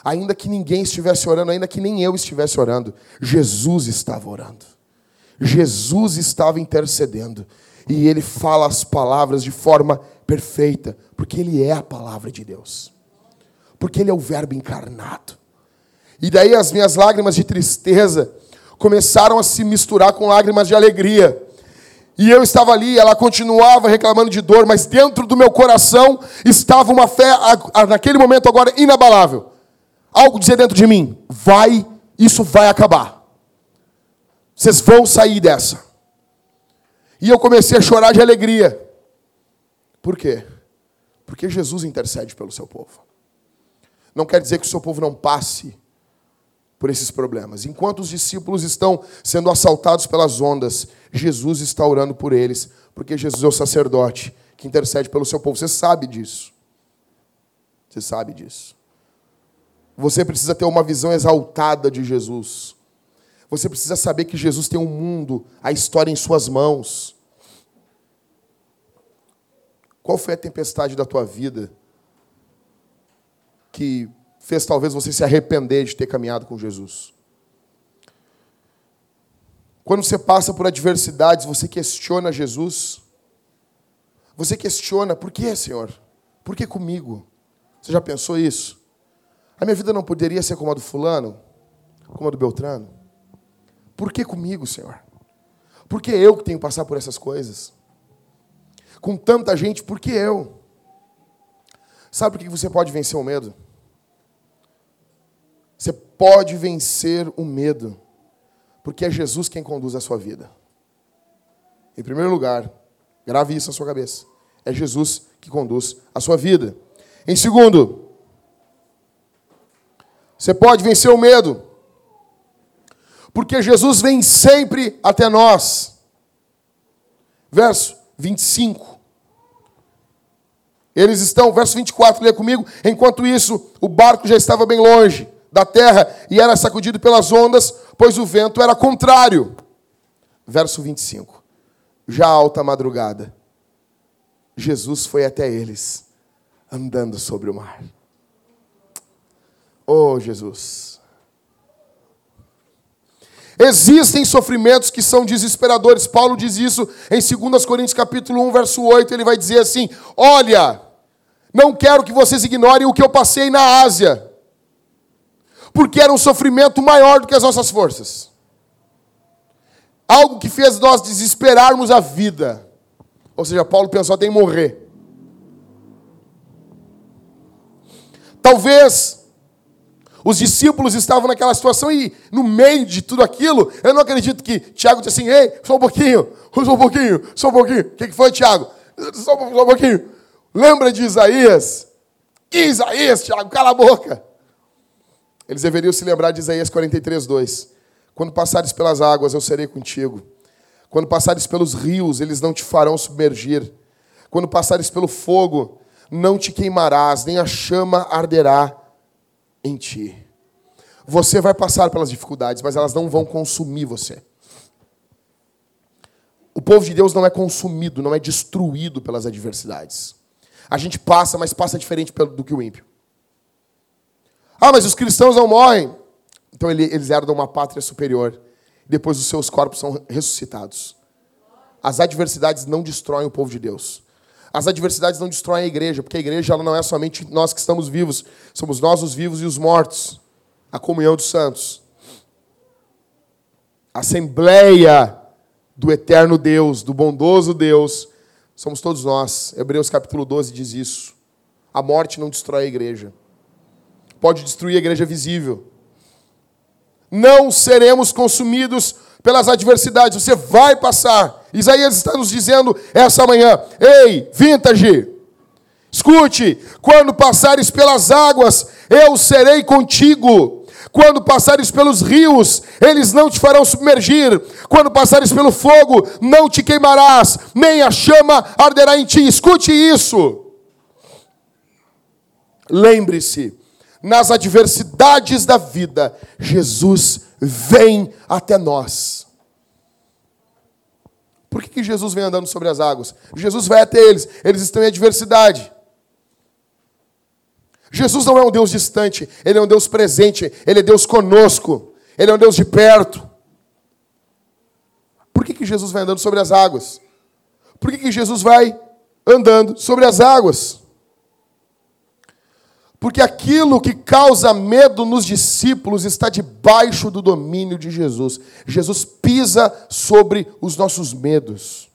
ainda que ninguém estivesse orando, ainda que nem eu estivesse orando, Jesus estava orando. Jesus estava intercedendo. E ele fala as palavras de forma perfeita, porque ele é a palavra de Deus. Porque ele é o Verbo encarnado. E daí as minhas lágrimas de tristeza começaram a se misturar com lágrimas de alegria. E eu estava ali, ela continuava reclamando de dor, mas dentro do meu coração estava uma fé, naquele momento agora, inabalável. Algo dizer dentro de mim: vai, isso vai acabar. Vocês vão sair dessa. E eu comecei a chorar de alegria. Por quê? Porque Jesus intercede pelo seu povo. Não quer dizer que o seu povo não passe por esses problemas. Enquanto os discípulos estão sendo assaltados pelas ondas, Jesus está orando por eles, porque Jesus é o sacerdote que intercede pelo seu povo. Você sabe disso. Você sabe disso. Você precisa ter uma visão exaltada de Jesus. Você precisa saber que Jesus tem um mundo, a história em suas mãos. Qual foi a tempestade da tua vida que fez talvez você se arrepender de ter caminhado com Jesus? Quando você passa por adversidades, você questiona Jesus. Você questiona, por que, Senhor? Por que comigo? Você já pensou isso? A minha vida não poderia ser como a do fulano, como a do Beltrano? Por que comigo, Senhor? Por que eu que tenho que passar por essas coisas? Com tanta gente, por que eu? Sabe por que você pode vencer o medo? Pode vencer o medo, porque é Jesus quem conduz a sua vida. Em primeiro lugar, grave isso na sua cabeça. É Jesus que conduz a sua vida. Em segundo, você pode vencer o medo. Porque Jesus vem sempre até nós. Verso 25. Eles estão, verso 24, lê comigo. Enquanto isso, o barco já estava bem longe da terra e era sacudido pelas ondas, pois o vento era contrário. Verso 25. Já alta madrugada, Jesus foi até eles, andando sobre o mar. Oh, Jesus. Existem sofrimentos que são desesperadores. Paulo diz isso em 2 Coríntios capítulo 1, verso 8, ele vai dizer assim: "Olha, não quero que vocês ignorem o que eu passei na Ásia, porque era um sofrimento maior do que as nossas forças. Algo que fez nós desesperarmos a vida. Ou seja, Paulo pensou até em morrer. Talvez os discípulos estavam naquela situação e, no meio de tudo aquilo, eu não acredito que Tiago disse assim: ei, só um pouquinho, só um pouquinho, só um pouquinho. O que, que foi, Tiago? Só, só um pouquinho. Lembra de Isaías? Que Isaías, Tiago, cala a boca. Eles deveriam se lembrar de Isaías 43, 2. Quando passares pelas águas, eu serei contigo. Quando passares pelos rios, eles não te farão submergir. Quando passares pelo fogo, não te queimarás, nem a chama arderá em ti. Você vai passar pelas dificuldades, mas elas não vão consumir você. O povo de Deus não é consumido, não é destruído pelas adversidades. A gente passa, mas passa diferente do que o ímpio. Ah, mas os cristãos não morrem. Então eles herdam uma pátria superior. Depois os seus corpos são ressuscitados. As adversidades não destroem o povo de Deus. As adversidades não destroem a igreja, porque a igreja ela não é somente nós que estamos vivos, somos nós os vivos e os mortos. A comunhão dos santos. A assembleia do eterno Deus, do bondoso Deus, somos todos nós. Hebreus capítulo 12 diz isso. A morte não destrói a igreja. Pode destruir a igreja visível. Não seremos consumidos pelas adversidades. Você vai passar. Isaías está nos dizendo essa manhã: Ei, vintage, escute, quando passares pelas águas, eu serei contigo. Quando passares pelos rios, eles não te farão submergir. Quando passares pelo fogo, não te queimarás, nem a chama arderá em ti. Escute isso. Lembre-se, nas adversidades da vida, Jesus vem até nós. Por que, que Jesus vem andando sobre as águas? Jesus vai até eles, eles estão em adversidade. Jesus não é um Deus distante, Ele é um Deus presente, Ele é Deus conosco, Ele é um Deus de perto. Por que, que Jesus vai andando sobre as águas? Por que, que Jesus vai andando sobre as águas? Porque aquilo que causa medo nos discípulos está debaixo do domínio de Jesus. Jesus pisa sobre os nossos medos.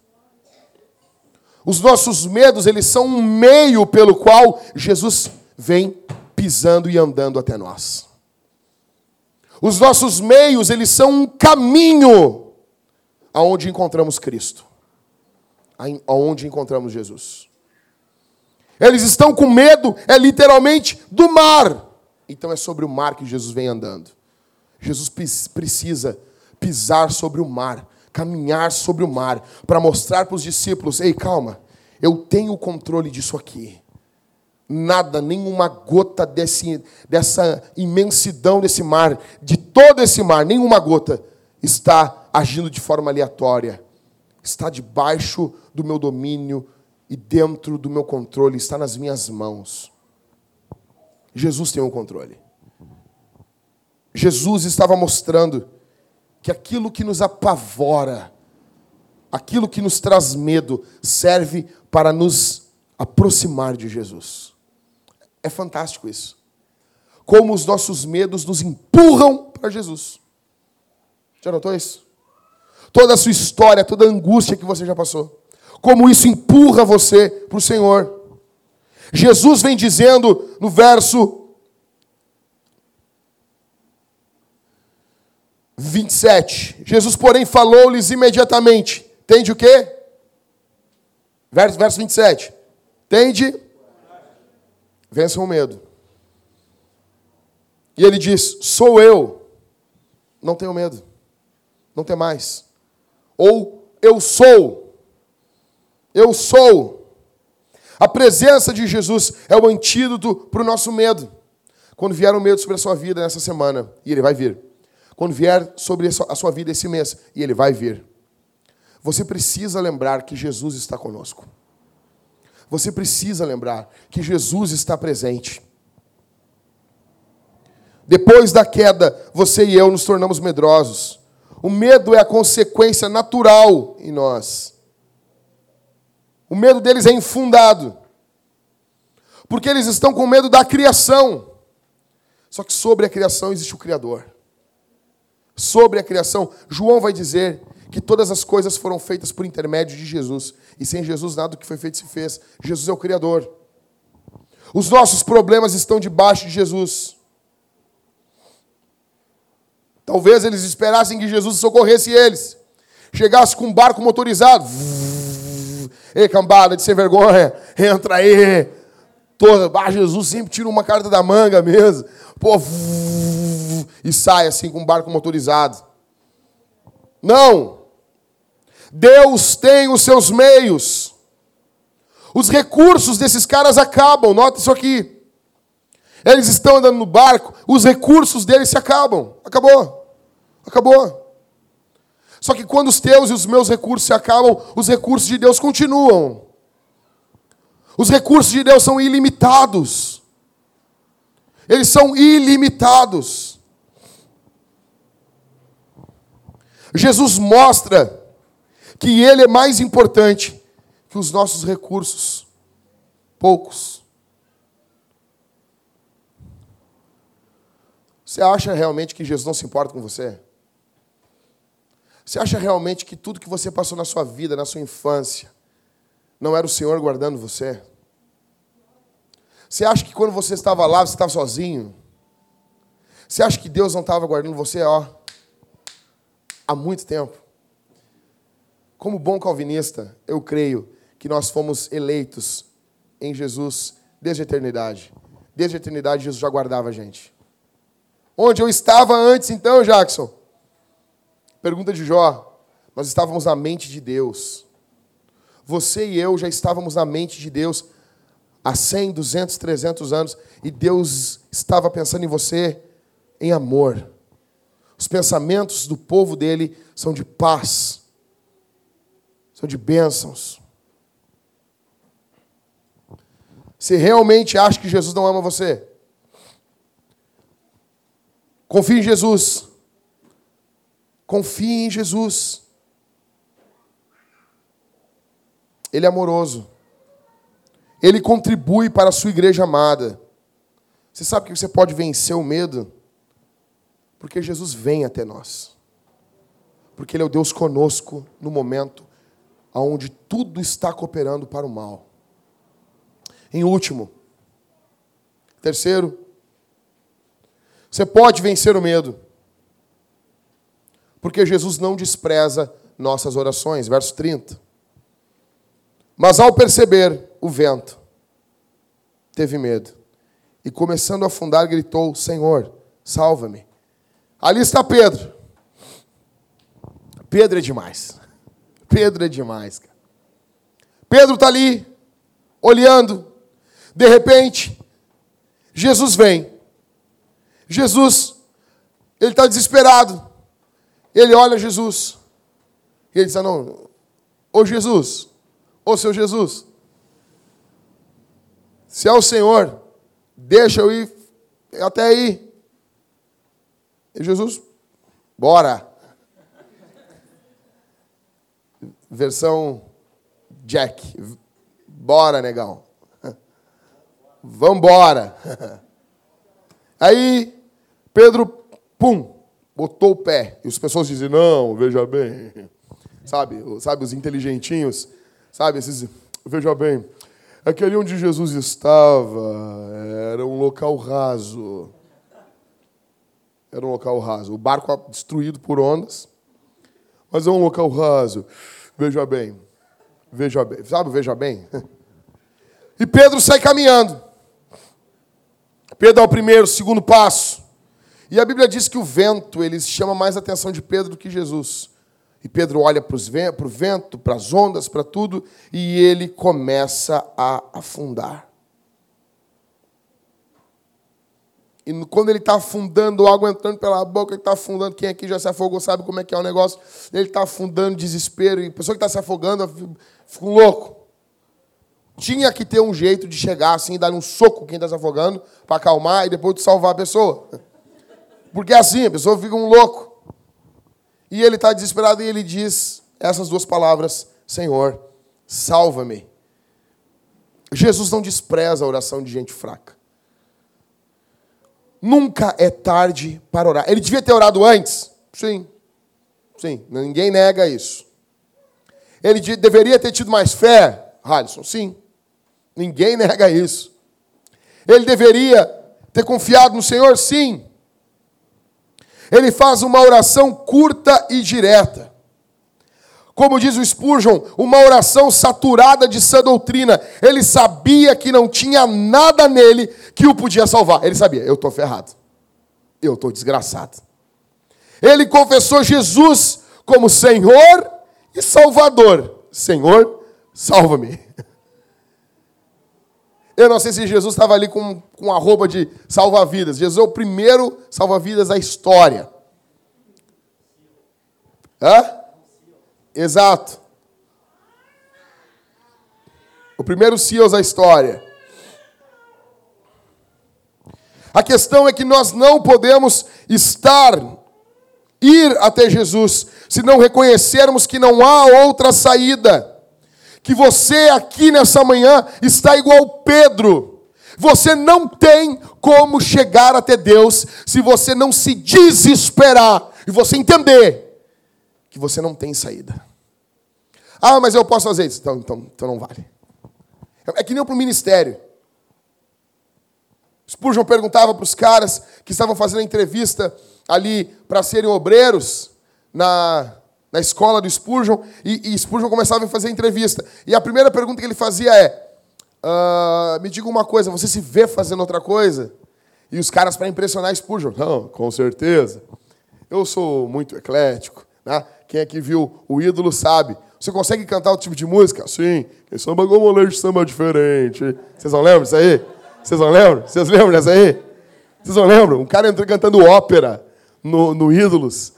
Os nossos medos, eles são um meio pelo qual Jesus vem pisando e andando até nós. Os nossos meios, eles são um caminho aonde encontramos Cristo. Aonde encontramos Jesus. Eles estão com medo, é literalmente do mar. Então é sobre o mar que Jesus vem andando. Jesus precisa pisar sobre o mar, caminhar sobre o mar, para mostrar para os discípulos: ei, calma, eu tenho o controle disso aqui. Nada, nenhuma gota desse, dessa imensidão desse mar, de todo esse mar, nenhuma gota está agindo de forma aleatória. Está debaixo do meu domínio e dentro do meu controle, está nas minhas mãos. Jesus tem o controle. Jesus estava mostrando que aquilo que nos apavora, aquilo que nos traz medo, serve para nos aproximar de Jesus. É fantástico isso. Como os nossos medos nos empurram para Jesus. Já notou isso? Toda a sua história, toda a angústia que você já passou. Como isso empurra você para o Senhor. Jesus vem dizendo no verso 27. Jesus, porém, falou-lhes imediatamente. Tende o quê? Verso, verso 27. Tende vençam o medo. E ele diz: Sou eu. Não tenho medo. Não tem mais. Ou eu sou. Eu sou. A presença de Jesus é o antídoto para o nosso medo. Quando vier o medo sobre a sua vida nessa semana, e ele vai vir. Quando vier sobre a sua vida esse mês, e ele vai vir. Você precisa lembrar que Jesus está conosco. Você precisa lembrar que Jesus está presente. Depois da queda, você e eu nos tornamos medrosos. O medo é a consequência natural em nós. O medo deles é infundado. Porque eles estão com medo da criação. Só que sobre a criação existe o Criador. Sobre a criação, João vai dizer que todas as coisas foram feitas por intermédio de Jesus. E sem Jesus nada do que foi feito se fez. Jesus é o Criador. Os nossos problemas estão debaixo de Jesus. Talvez eles esperassem que Jesus socorresse eles. Chegasse com um barco motorizado. Ei, cambada de sem vergonha, entra aí. Toda, ah, Jesus sempre tira uma carta da manga mesmo. Pô, e sai assim com um barco motorizado. Não. Deus tem os seus meios. Os recursos desses caras acabam. Nota isso aqui. Eles estão andando no barco, os recursos deles se acabam. Acabou. Acabou. Só que quando os teus e os meus recursos se acabam, os recursos de Deus continuam. Os recursos de Deus são ilimitados. Eles são ilimitados. Jesus mostra que Ele é mais importante que os nossos recursos, poucos. Você acha realmente que Jesus não se importa com você? Você acha realmente que tudo que você passou na sua vida, na sua infância, não era o Senhor guardando você? Você acha que quando você estava lá, você estava sozinho? Você acha que Deus não estava guardando você, ó, há muito tempo? Como bom calvinista, eu creio que nós fomos eleitos em Jesus desde a eternidade. Desde a eternidade, Jesus já guardava a gente. Onde eu estava antes, então, Jackson? Pergunta de Jó. Nós estávamos na mente de Deus. Você e eu já estávamos na mente de Deus há 100, 200, 300 anos. E Deus estava pensando em você em amor. Os pensamentos do povo dele são de paz são de bênçãos. Você realmente acha que Jesus não ama você? Confie em Jesus. Confie em Jesus. Ele é amoroso. Ele contribui para a sua igreja amada. Você sabe que você pode vencer o medo? Porque Jesus vem até nós. Porque Ele é o Deus conosco no momento onde tudo está cooperando para o mal. Em último, terceiro, você pode vencer o medo, porque Jesus não despreza nossas orações. Verso 30. Mas ao perceber o vento, teve medo. E começando a afundar, gritou: Senhor, salva-me. Ali está Pedro. Pedro é demais. Pedro é demais, cara. Pedro está ali, olhando. De repente, Jesus vem. Jesus, ele está desesperado. Ele olha Jesus. E ele diz: ah, Não, ô Jesus, ô seu Jesus, se é o Senhor, deixa eu ir até aí. E Jesus, bora. Versão Jack. Bora, negão. Vambora. Aí, Pedro, pum, botou o pé. E as pessoas dizem, não, veja bem. Sabe, sabe os inteligentinhos? Sabe, esses, veja bem. Aquele onde Jesus estava era um local raso. Era um local raso. O barco destruído por ondas, mas é um local raso. Veja bem. Veja bem. Sabe, veja bem? E Pedro sai caminhando. Pedro dá o primeiro, segundo passo. E a Bíblia diz que o vento ele chama mais a atenção de Pedro do que Jesus. E Pedro olha para o vento, para as ondas, para tudo, e ele começa a afundar. E quando ele está afundando, água entrando pela boca, ele está afundando. Quem aqui já se afogou sabe como é que é o negócio. Ele está afundando, desespero. E a pessoa que está se afogando fica um louco. Tinha que ter um jeito de chegar assim, dar um soco quem está se afogando, para acalmar e depois de salvar a pessoa. Porque é assim, a pessoa fica um louco. E ele está desesperado e ele diz essas duas palavras: Senhor, salva-me. Jesus não despreza a oração de gente fraca. Nunca é tarde para orar. Ele devia ter orado antes? Sim. Sim, ninguém nega isso. Ele deveria ter tido mais fé? Halisson, sim. Ninguém nega isso. Ele deveria ter confiado no Senhor? Sim. Ele faz uma oração curta e direta. Como diz o Spurgeon, uma oração saturada de sã doutrina. Ele sabia que não tinha nada nele que o podia salvar. Ele sabia, eu estou ferrado. Eu estou desgraçado. Ele confessou Jesus como Senhor e Salvador. Senhor, salva-me. Eu não sei se Jesus estava ali com, com a roupa de salva-vidas. Jesus é o primeiro salva-vidas da história. Hã? Exato. O primeiro Seals da história. A questão é que nós não podemos estar, ir até Jesus, se não reconhecermos que não há outra saída que você aqui nessa manhã está igual Pedro. Você não tem como chegar até Deus se você não se desesperar e você entender que você não tem saída. Ah, mas eu posso fazer isso. Então, então, então não vale. É que nem para o ministério. Spurgeon perguntava para os caras que estavam fazendo a entrevista ali para serem obreiros na, na escola do Spurgeon, e, e Spurgeon começava a fazer entrevista. E a primeira pergunta que ele fazia é: uh, Me diga uma coisa, você se vê fazendo outra coisa? E os caras, para impressionar Spurgeon, não, com certeza. Eu sou muito eclético. Né? Quem aqui viu o ídolo sabe. Você consegue cantar outro tipo de música? Sim. Quem samba de samba diferente. Vocês não lembram disso aí? Vocês não lembram? Vocês lembram dessa aí? Vocês não lembram? Um cara entrou cantando ópera no, no Ídolos.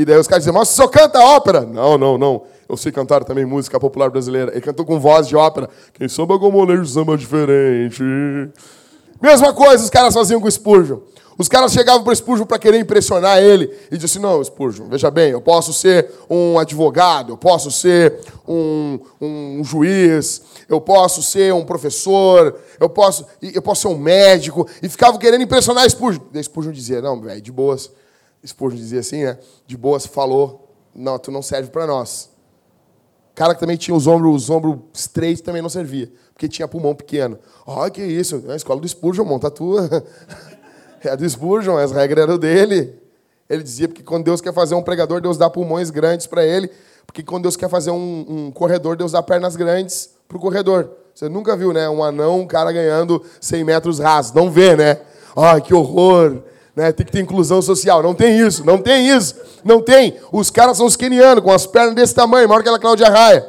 E daí os caras dizem, mas você só canta ópera? Não, não, não. Eu sei cantar também música popular brasileira. Ele cantou com voz de ópera. Quem samba molejo samba diferente. Mesma coisa os caras faziam com o Spurgeon. Os caras chegavam para o Spurgeon para querer impressionar ele e assim, não, Spurgeon, veja bem, eu posso ser um advogado, eu posso ser um, um juiz, eu posso ser um professor, eu posso, eu posso ser um médico. E ficavam querendo impressionar Spurgeon. E Spurgeon dizia, não, velho, de boas, Spurgeon dizia assim, né? De boas falou, não, tu não serve para nós. Cara que também tinha os ombros, os ombros estreitos também não servia, porque tinha pulmão pequeno. Olha que isso, a escola do Spurgeon, monta tua. É do Spurgeon, as regras eram dele. Ele dizia porque quando Deus quer fazer um pregador, Deus dá pulmões grandes para ele. Porque quando Deus quer fazer um, um corredor, Deus dá pernas grandes para o corredor. Você nunca viu, né? Um anão, um cara ganhando 100 metros rasos. Não vê, né? Ai, que horror. Né? Tem que ter inclusão social. Não tem isso, não tem isso. Não tem. Os caras são os kenianos, com as pernas desse tamanho, maior que aquela Cláudia Raia.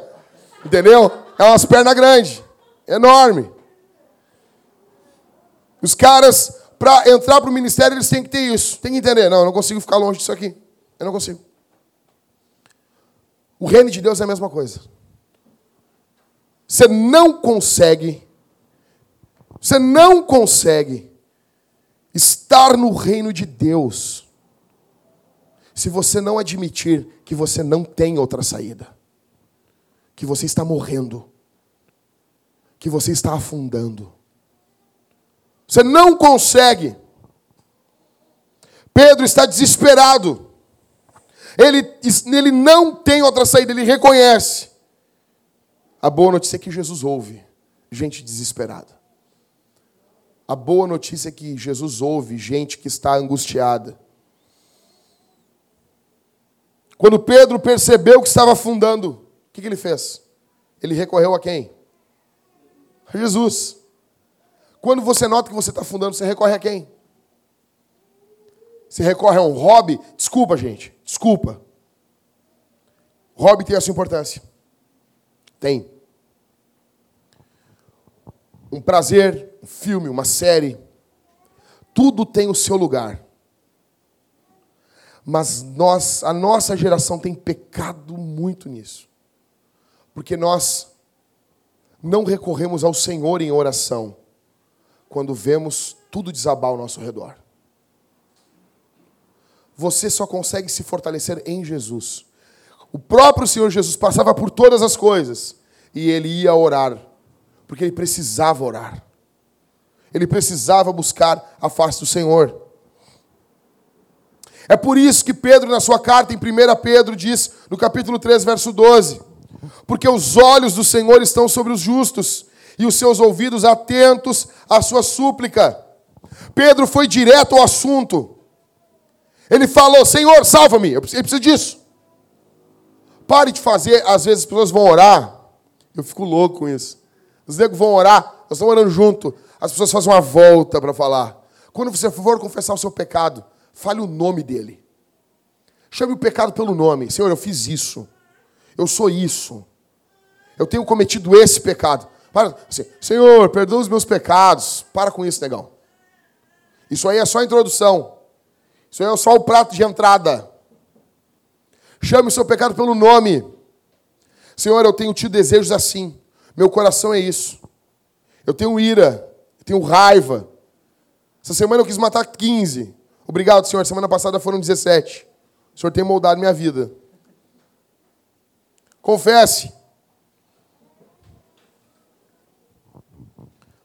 Entendeu? É umas pernas grandes. Enorme. Os caras, para entrar para o ministério, eles têm que ter isso. Tem que entender. Não, eu não consigo ficar longe disso aqui. Eu não consigo. O reino de Deus é a mesma coisa. Você não consegue, você não consegue estar no reino de Deus se você não admitir que você não tem outra saída, que você está morrendo, que você está afundando. Você não consegue. Pedro está desesperado. Ele, ele não tem outra saída, ele reconhece. A boa notícia é que Jesus ouve gente desesperada. A boa notícia é que Jesus ouve gente que está angustiada. Quando Pedro percebeu que estava afundando, o que, que ele fez? Ele recorreu a quem? A Jesus. Quando você nota que você está afundando, você recorre a quem? Você recorre a um hobby? Desculpa, gente. Desculpa. Hobby tem a sua importância. Tem. Um prazer, um filme, uma série. Tudo tem o seu lugar. Mas nós, a nossa geração tem pecado muito nisso. Porque nós não recorremos ao Senhor em oração quando vemos tudo desabar ao nosso redor. Você só consegue se fortalecer em Jesus. O próprio Senhor Jesus passava por todas as coisas e ele ia orar, porque ele precisava orar. Ele precisava buscar a face do Senhor. É por isso que Pedro, na sua carta em 1 Pedro, diz, no capítulo 3, verso 12: Porque os olhos do Senhor estão sobre os justos, e os seus ouvidos atentos à sua súplica. Pedro foi direto ao assunto. Ele falou: Senhor, salva-me, eu preciso disso. Pare de fazer, às vezes as pessoas vão orar, eu fico louco com isso. Os negros vão orar, nós estamos orando junto, as pessoas fazem uma volta para falar. Quando você for confessar o seu pecado, fale o nome dele. Chame o pecado pelo nome. Senhor, eu fiz isso. Eu sou isso. Eu tenho cometido esse pecado. Para, assim, Senhor, perdoa os meus pecados. Para com isso, negão. Isso aí é só introdução. Isso aí é só o prato de entrada. Chame o seu pecado pelo nome. Senhor, eu tenho tido desejos assim. Meu coração é isso. Eu tenho ira. Eu tenho raiva. Essa semana eu quis matar 15. Obrigado, Senhor. Semana passada foram 17. O Senhor tem moldado minha vida. Confesse.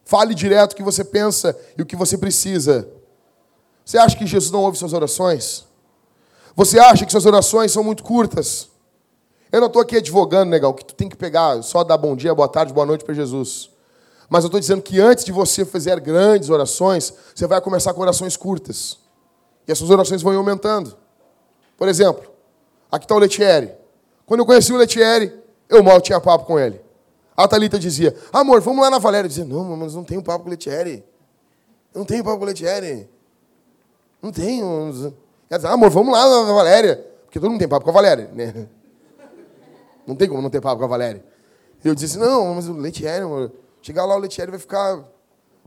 Fale direto o que você pensa e o que você precisa. Você acha que Jesus não ouve suas orações? Você acha que suas orações são muito curtas? Eu não estou aqui advogando, negão, que tu tem que pegar, só dar bom dia, boa tarde, boa noite para Jesus. Mas eu estou dizendo que antes de você fazer grandes orações, você vai começar com orações curtas. E as suas orações vão aumentando. Por exemplo, aqui está o Letieri. Quando eu conheci o Letieri, eu mal tinha papo com ele. A Thalita dizia, amor, vamos lá na Valéria. Eu dizia, não, mas não tenho papo com o Letieri. Não tenho papo com o Letieri. Não tenho. Ela dizia, amor, vamos lá na Valéria. Porque todo mundo tem papo com a Valéria, né? Não tem como não ter papo com a Valéria. Eu disse, não, mas o Letieri, amor, chegar lá o Letieri vai ficar...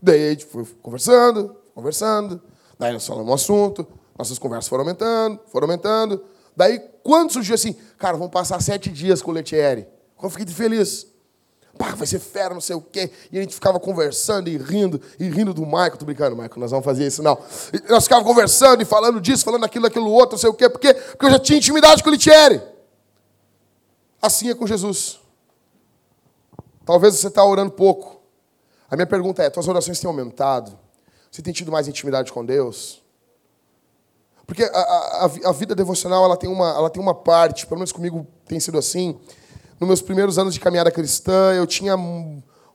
Daí a gente foi conversando, conversando. Daí nós falamos um assunto, nossas conversas foram aumentando, foram aumentando. Daí, quando surgiu assim, cara, vamos passar sete dias com o Letieri. Eu fiquei feliz. Pá, vai ser fera, não sei o quê. E a gente ficava conversando e rindo, e rindo do Michael. Tô brincando, Michael, nós vamos fazer isso, não. E nós ficávamos conversando e falando disso, falando aquilo, aquilo outro, não sei o quê. Porque, porque eu já tinha intimidade com o Letieri. Assim é com Jesus. Talvez você está orando pouco. A minha pergunta é: tuas orações têm aumentado? Você tem tido mais intimidade com Deus? Porque a, a, a, vida devocional ela tem, uma, ela tem uma parte, pelo menos comigo tem sido assim. Nos meus primeiros anos de caminhada cristã, eu tinha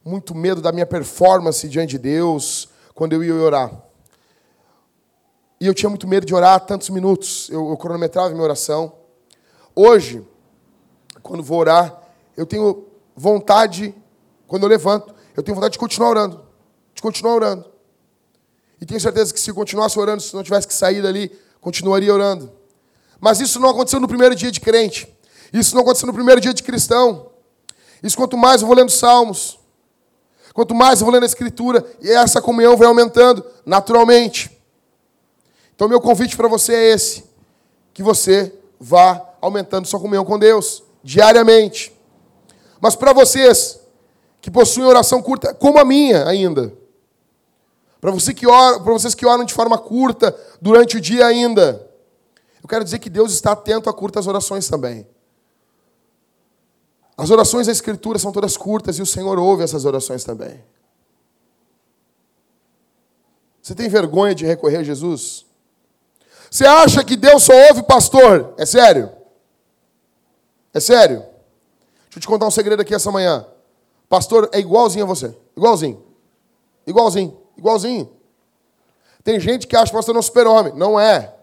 muito medo da minha performance diante de Deus quando eu ia orar. E eu tinha muito medo de orar tantos minutos. Eu, eu cronometrava minha oração. Hoje, quando vou orar, eu tenho vontade, quando eu levanto, eu tenho vontade de continuar orando. De continuar orando. E tenho certeza que se continuasse orando, se não tivesse que sair dali, continuaria orando. Mas isso não aconteceu no primeiro dia de crente. Isso não aconteceu no primeiro dia de cristão. Isso quanto mais eu vou lendo salmos, quanto mais eu vou lendo a escritura, e essa comunhão vai aumentando naturalmente. Então meu convite para você é esse, que você vá aumentando sua comunhão com Deus diariamente. Mas para vocês que possuem oração curta, como a minha ainda, para você que para vocês que oram de forma curta durante o dia ainda, eu quero dizer que Deus está atento a curtas orações também. As orações da Escritura são todas curtas e o Senhor ouve essas orações também. Você tem vergonha de recorrer a Jesus? Você acha que Deus só ouve pastor? É sério? É sério? Deixa eu te contar um segredo aqui essa manhã. Pastor é igualzinho a você. Igualzinho. Igualzinho. Igualzinho. Tem gente que acha que pastor é super-homem. Não é.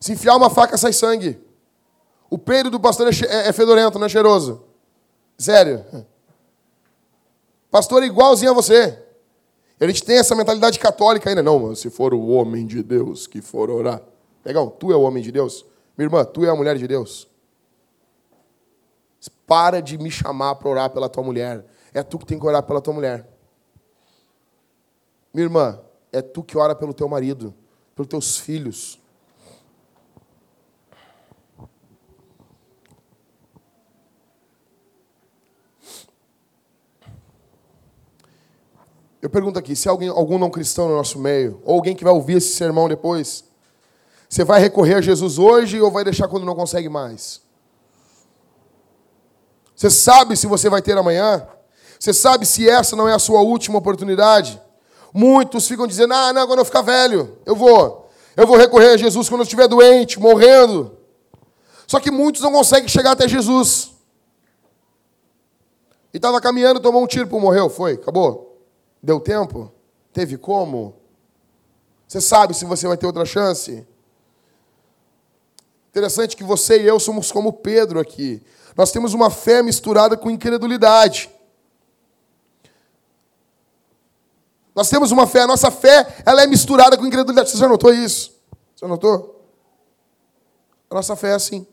Se enfiar uma faca, sai sangue. O peido do pastor é, é, é fedorento, não é cheiroso. Sério. Pastor é igualzinho a você. A gente tem essa mentalidade católica ainda. Não, se for o homem de Deus que for orar. Legal, tu é o homem de Deus. Minha irmã, tu é a mulher de Deus. Para de me chamar para orar pela tua mulher. É tu que tem que orar pela tua mulher. Minha irmã, é tu que ora pelo teu marido, pelos teus filhos. Eu pergunto aqui, se alguém, algum não cristão no nosso meio, ou alguém que vai ouvir esse sermão depois, você vai recorrer a Jesus hoje ou vai deixar quando não consegue mais? Você sabe se você vai ter amanhã? Você sabe se essa não é a sua última oportunidade? Muitos ficam dizendo: ah, não, quando eu ficar velho, eu vou. Eu vou recorrer a Jesus quando eu estiver doente, morrendo. Só que muitos não conseguem chegar até Jesus. E estava caminhando, tomou um tiro, morreu, foi, acabou. Deu tempo? Teve como? Você sabe se você vai ter outra chance? Interessante que você e eu somos como Pedro aqui. Nós temos uma fé misturada com incredulidade. Nós temos uma fé, a nossa fé, ela é misturada com incredulidade. Você já notou isso? Você notou? A nossa fé é assim.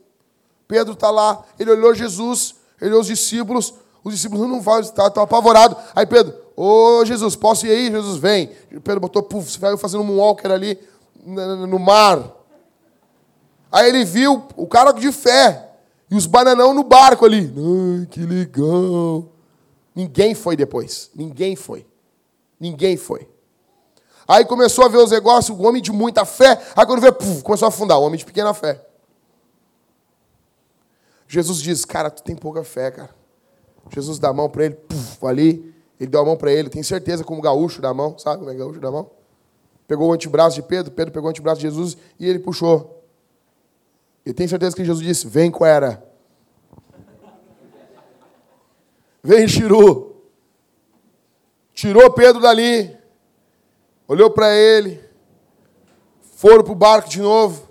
Pedro está lá, ele olhou Jesus, ele olhou os discípulos, os discípulos não vão, estão tá, apavorados. Aí Pedro, Ô Jesus, posso ir aí? Jesus, vem. Pedro botou, puf, vai fazendo um walker ali no mar. Aí ele viu o cara de fé e os bananão no barco ali. Ai, que legal. Ninguém foi depois. Ninguém foi. Ninguém foi. Aí começou a ver os negócios, o homem de muita fé. Aí quando vê, puf, começou a afundar, o homem de pequena fé. Jesus diz, cara, tu tem pouca fé, cara. Jesus dá a mão para ele, puf, ali. Ele deu a mão para ele, tem certeza, como gaúcho da mão, sabe como é gaúcho da mão? Pegou o antebraço de Pedro, Pedro pegou o antebraço de Jesus e ele puxou. E tem certeza que Jesus disse: Vem, Quera. Vem, Chiru. Tirou Pedro dali, olhou para ele, foram para o barco de novo.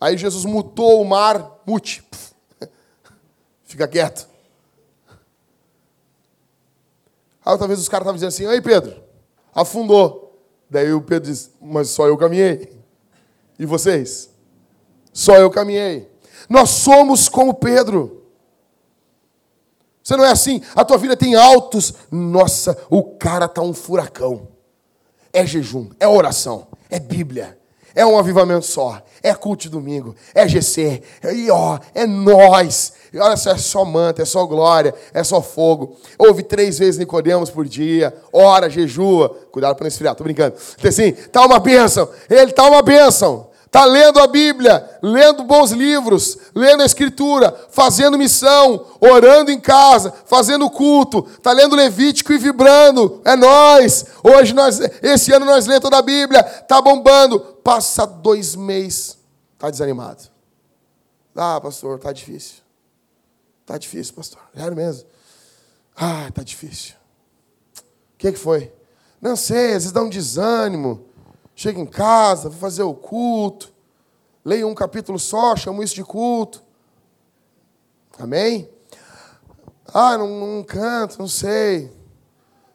Aí Jesus mutou o mar, mute, fica quieto. Aí talvez os caras estavam dizendo assim, ei Pedro, afundou. Daí o Pedro diz, mas só eu caminhei. E vocês? Só eu caminhei. Nós somos como Pedro. Você não é assim? A tua vida tem altos. Nossa, o cara tá um furacão. É jejum, é oração, é Bíblia, é um avivamento só, é culto de domingo, é GC, e ó, é nós. E olha só, é só manta, é só glória, é só fogo. Ouve três vezes Nicodemos por dia, ora, jejua. Cuidado para não esfriar, tô brincando. Então, assim, tá uma bênção. Ele tá uma bênção. Tá lendo a Bíblia, lendo bons livros, lendo a Escritura, fazendo missão, orando em casa, fazendo culto, tá lendo Levítico e vibrando. É nós. Hoje nós, esse ano nós lemos toda a Bíblia, tá bombando. Passa dois meses, tá desanimado. Ah, pastor, tá difícil. Tá difícil, pastor. Sério mesmo. Ah, tá difícil. O que, que foi? Não sei, às vezes dá um desânimo. Chega em casa, vou fazer o culto. Leio um capítulo só, chamo isso de culto. Amém? Ah, não, não canto, não sei.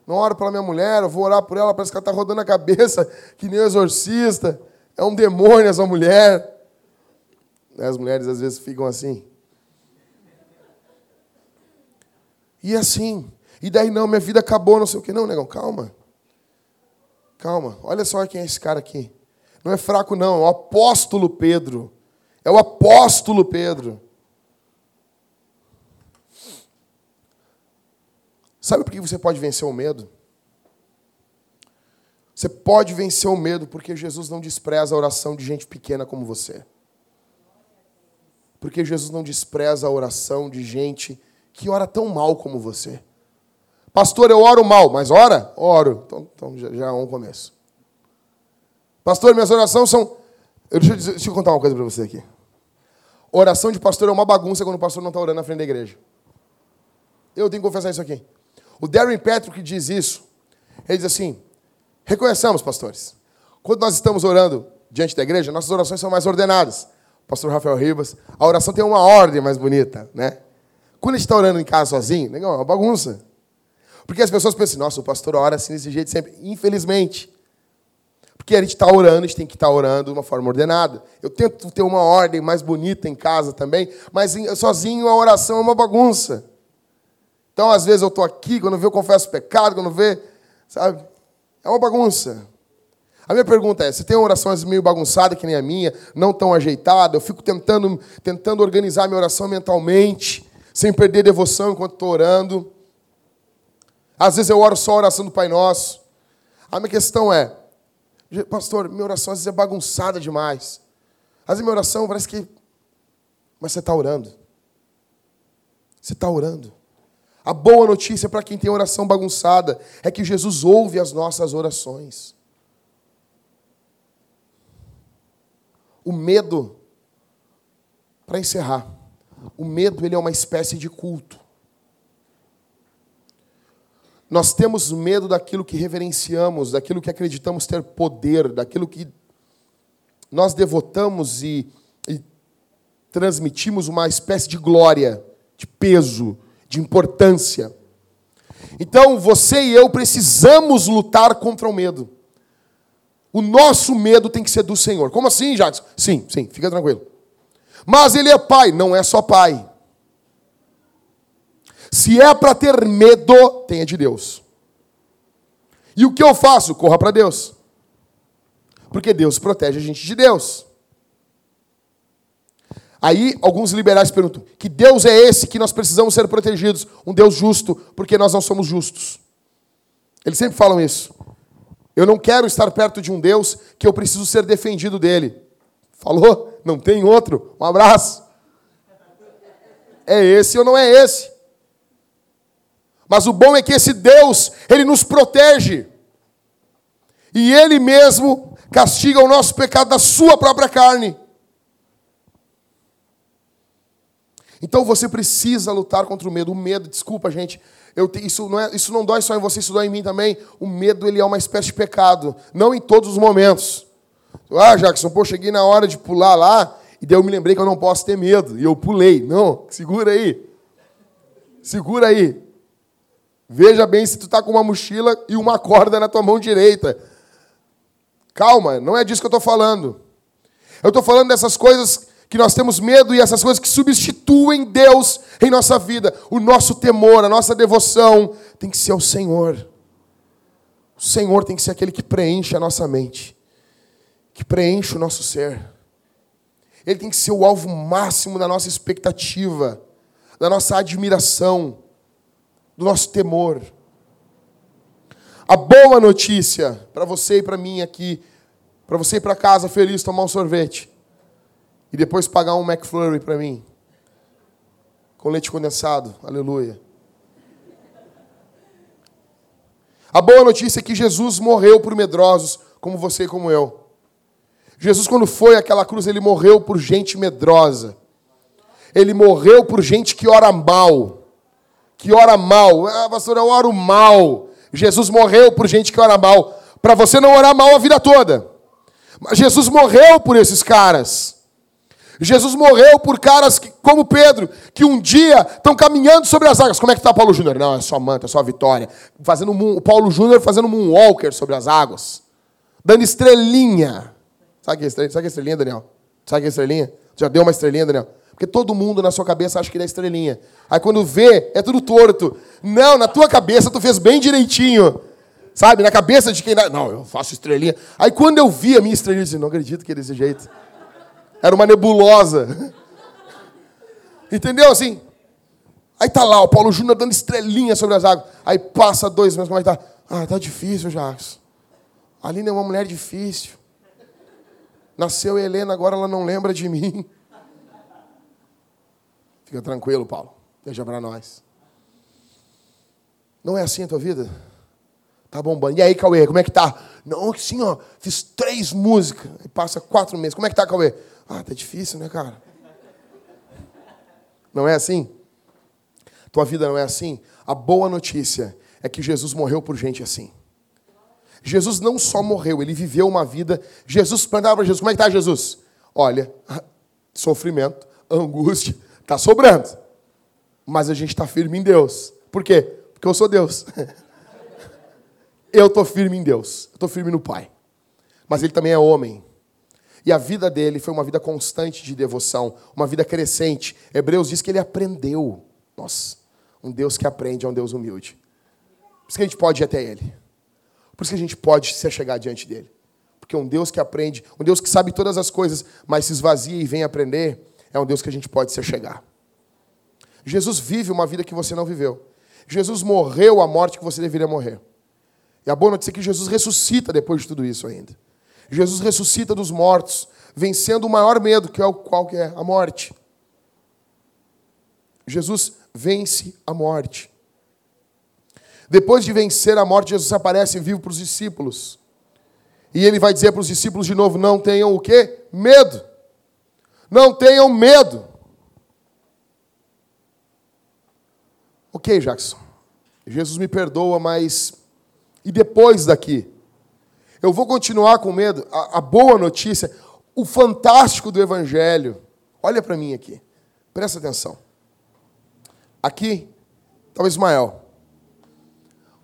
Não oro pela minha mulher, eu vou orar por ela, parece que ela está rodando a cabeça, que nem o exorcista. É um demônio essa mulher. As mulheres às vezes ficam assim. E assim. E daí, não, minha vida acabou, não sei o quê. Não, negão, calma. Calma. Olha só quem é esse cara aqui. Não é fraco, não. É o apóstolo Pedro. É o apóstolo Pedro. Sabe por que você pode vencer o medo? Você pode vencer o medo porque Jesus não despreza a oração de gente pequena como você. Porque Jesus não despreza a oração de gente que ora tão mal como você. Pastor, eu oro mal, mas ora? Oro. Então, então já, já, é um começo. Pastor, minhas orações são. Eu, deixa, eu, deixa eu contar uma coisa para você aqui. Oração de pastor é uma bagunça quando o pastor não está orando na frente da igreja. Eu tenho que confessar isso aqui. O Darren Patrick diz isso. Ele diz assim: reconheçamos, pastores, quando nós estamos orando diante da igreja, nossas orações são mais ordenadas. Pastor Rafael Ribas, a oração tem uma ordem mais bonita, né? Quando a gente está orando em casa sozinho, legal, é uma bagunça. Porque as pessoas pensam, nossa, o pastor ora assim desse jeito sempre. Infelizmente. Porque a gente está orando, a gente tem que estar tá orando de uma forma ordenada. Eu tento ter uma ordem mais bonita em casa também, mas sozinho a oração é uma bagunça. Então, às vezes, eu estou aqui, quando vê, eu confesso pecado, quando vê, sabe? É uma bagunça. A minha pergunta é: você tem orações meio bagunçada que nem a minha, não tão ajeitada? Eu fico tentando, tentando organizar minha oração mentalmente, sem perder devoção enquanto estou orando. Às vezes eu oro só a oração do Pai Nosso. A minha questão é, pastor, minha oração às vezes é bagunçada demais. Às vezes minha oração parece que. Mas você está orando. Você está orando. A boa notícia para quem tem oração bagunçada é que Jesus ouve as nossas orações. O medo, para encerrar, o medo ele é uma espécie de culto. Nós temos medo daquilo que reverenciamos, daquilo que acreditamos ter poder, daquilo que nós devotamos e, e transmitimos uma espécie de glória, de peso, de importância. Então, você e eu precisamos lutar contra o medo. O nosso medo tem que ser do Senhor. Como assim, Jackson? Sim, sim, fica tranquilo. Mas ele é pai, não é só pai. Se é para ter medo, tenha de Deus. E o que eu faço? Corra para Deus. Porque Deus protege a gente de Deus. Aí alguns liberais perguntam: que Deus é esse que nós precisamos ser protegidos? Um Deus justo, porque nós não somos justos. Eles sempre falam isso. Eu não quero estar perto de um Deus que eu preciso ser defendido dele. Falou? Não tem outro? Um abraço. É esse ou não é esse? Mas o bom é que esse Deus, ele nos protege. E ele mesmo castiga o nosso pecado da sua própria carne. Então você precisa lutar contra o medo. O medo, desculpa, gente, te, isso, não é, isso não dói só em você, isso dói em mim também. O medo ele é uma espécie de pecado, não em todos os momentos. Ah, Jackson, pô, cheguei na hora de pular lá, e daí eu me lembrei que eu não posso ter medo, e eu pulei. Não, segura aí. Segura aí. Veja bem se tu está com uma mochila e uma corda na tua mão direita. Calma, não é disso que eu estou falando. Eu estou falando dessas coisas que nós temos medo e essas coisas que substituem Deus em nossa vida. O nosso temor, a nossa devoção tem que ser ao Senhor. O Senhor tem que ser aquele que preenche a nossa mente, que preenche o nosso ser. Ele tem que ser o alvo máximo da nossa expectativa, da nossa admiração do nosso temor. A boa notícia para você e para mim aqui, para você ir para casa feliz tomar um sorvete e depois pagar um McFlurry para mim com leite condensado. Aleluia. A boa notícia é que Jesus morreu por medrosos, como você e como eu. Jesus, quando foi àquela cruz, ele morreu por gente medrosa. Ele morreu por gente que ora mal que ora mal. Ah, pastor, eu oro mal. Jesus morreu por gente que ora mal. Para você não orar mal a vida toda. Mas Jesus morreu por esses caras. Jesus morreu por caras que, como Pedro, que um dia estão caminhando sobre as águas. Como é que está Paulo Júnior? Não, é só manta, é só vitória. Fazendo o Paulo Júnior fazendo um walker sobre as águas. Dando estrelinha. Sabe que é estrelinha, Sabe que é estrelinha Daniel? Sabe que é estrelinha? Já deu uma estrelinha, Daniel? Porque todo mundo na sua cabeça acha que ele é estrelinha. Aí quando vê, é tudo torto. Não, na tua cabeça tu fez bem direitinho. Sabe? Na cabeça de quem. Não, eu faço estrelinha. Aí quando eu vi a minha estrelinha, eu disse, não acredito que é desse jeito. Era uma nebulosa. Entendeu? Assim. Aí tá lá o Paulo Júnior dando estrelinha sobre as águas. Aí passa dois meses, como é que tá? Ah, tá difícil, Jacques. A Aline é uma mulher difícil. Nasceu Helena, agora ela não lembra de mim. Fica tranquilo, Paulo. Deixa para nós. Não é assim a tua vida? Tá bombando. E aí, Cauê, como é que tá? Não, sim, ó, fiz três músicas. E passa quatro meses. Como é que tá, Cauê? Ah, tá difícil, né, cara? Não é assim? Tua vida não é assim? A boa notícia é que Jesus morreu por gente assim. Jesus não só morreu, ele viveu uma vida. Jesus perguntava para Jesus: como é que está Jesus? Olha, sofrimento, angústia, está sobrando. Mas a gente está firme em Deus. Por quê? Porque eu sou Deus. Eu estou firme em Deus, estou firme no Pai. Mas ele também é homem. E a vida dele foi uma vida constante de devoção, uma vida crescente. Hebreus diz que ele aprendeu. Nossa, um Deus que aprende é um Deus humilde. Por isso que a gente pode ir até ele. Por isso que a gente pode se chegar diante dele. Porque um Deus que aprende, um Deus que sabe todas as coisas, mas se esvazia e vem aprender, é um Deus que a gente pode se chegar. Jesus vive uma vida que você não viveu. Jesus morreu a morte que você deveria morrer. E a boa notícia é que Jesus ressuscita depois de tudo isso ainda. Jesus ressuscita dos mortos, vencendo o maior medo, que é o qual que é a morte. Jesus vence a morte. Depois de vencer a morte, Jesus aparece vivo para os discípulos. E ele vai dizer para os discípulos de novo: não tenham o quê? Medo. Não tenham medo. Ok, Jackson. Jesus me perdoa, mas e depois daqui? Eu vou continuar com medo? A, a boa notícia, o fantástico do Evangelho. Olha para mim aqui. Presta atenção. Aqui está o Ismael.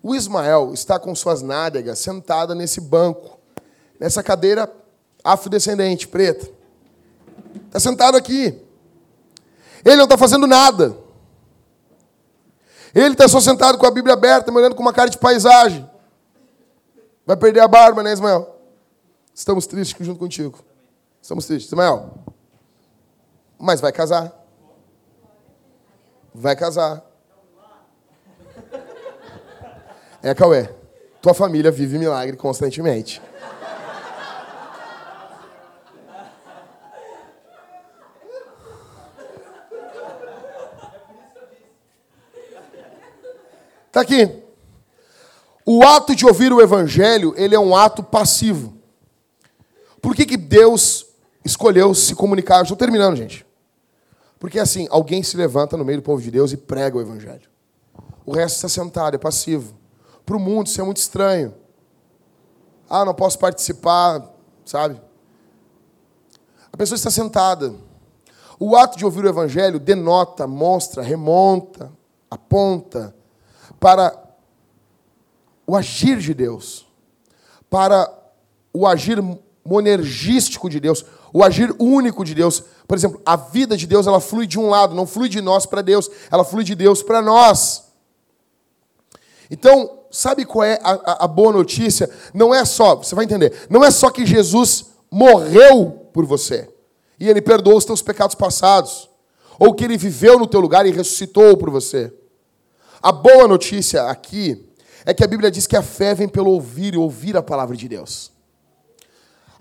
O Ismael está com suas nádegas sentada nesse banco, nessa cadeira afrodescendente, preta. Está sentado aqui. Ele não está fazendo nada. Ele está só sentado com a Bíblia aberta, me olhando com uma cara de paisagem. Vai perder a barba, né, Ismael? Estamos tristes junto contigo. Estamos tristes. Ismael, mas vai casar. Vai casar. É, Cauê. Tua família vive milagre constantemente. Está aqui. O ato de ouvir o evangelho, ele é um ato passivo. Por que, que Deus escolheu se comunicar? Estou terminando, gente. Porque assim, alguém se levanta no meio do povo de Deus e prega o evangelho. O resto está sentado, é passivo. Para o mundo isso é muito estranho. Ah, não posso participar, sabe? A pessoa está sentada. O ato de ouvir o evangelho denota, mostra, remonta, aponta para o agir de Deus, para o agir monergístico de Deus, o agir único de Deus. Por exemplo, a vida de Deus, ela flui de um lado, não flui de nós para Deus, ela flui de Deus para nós. Então, sabe qual é a, a, boa notícia? Não é só, você vai entender, não é só que Jesus morreu por você e ele perdoou os teus pecados passados, ou que ele viveu no teu lugar e ressuscitou por você. A boa notícia aqui é que a Bíblia diz que a fé vem pelo ouvir e ouvir a palavra de Deus.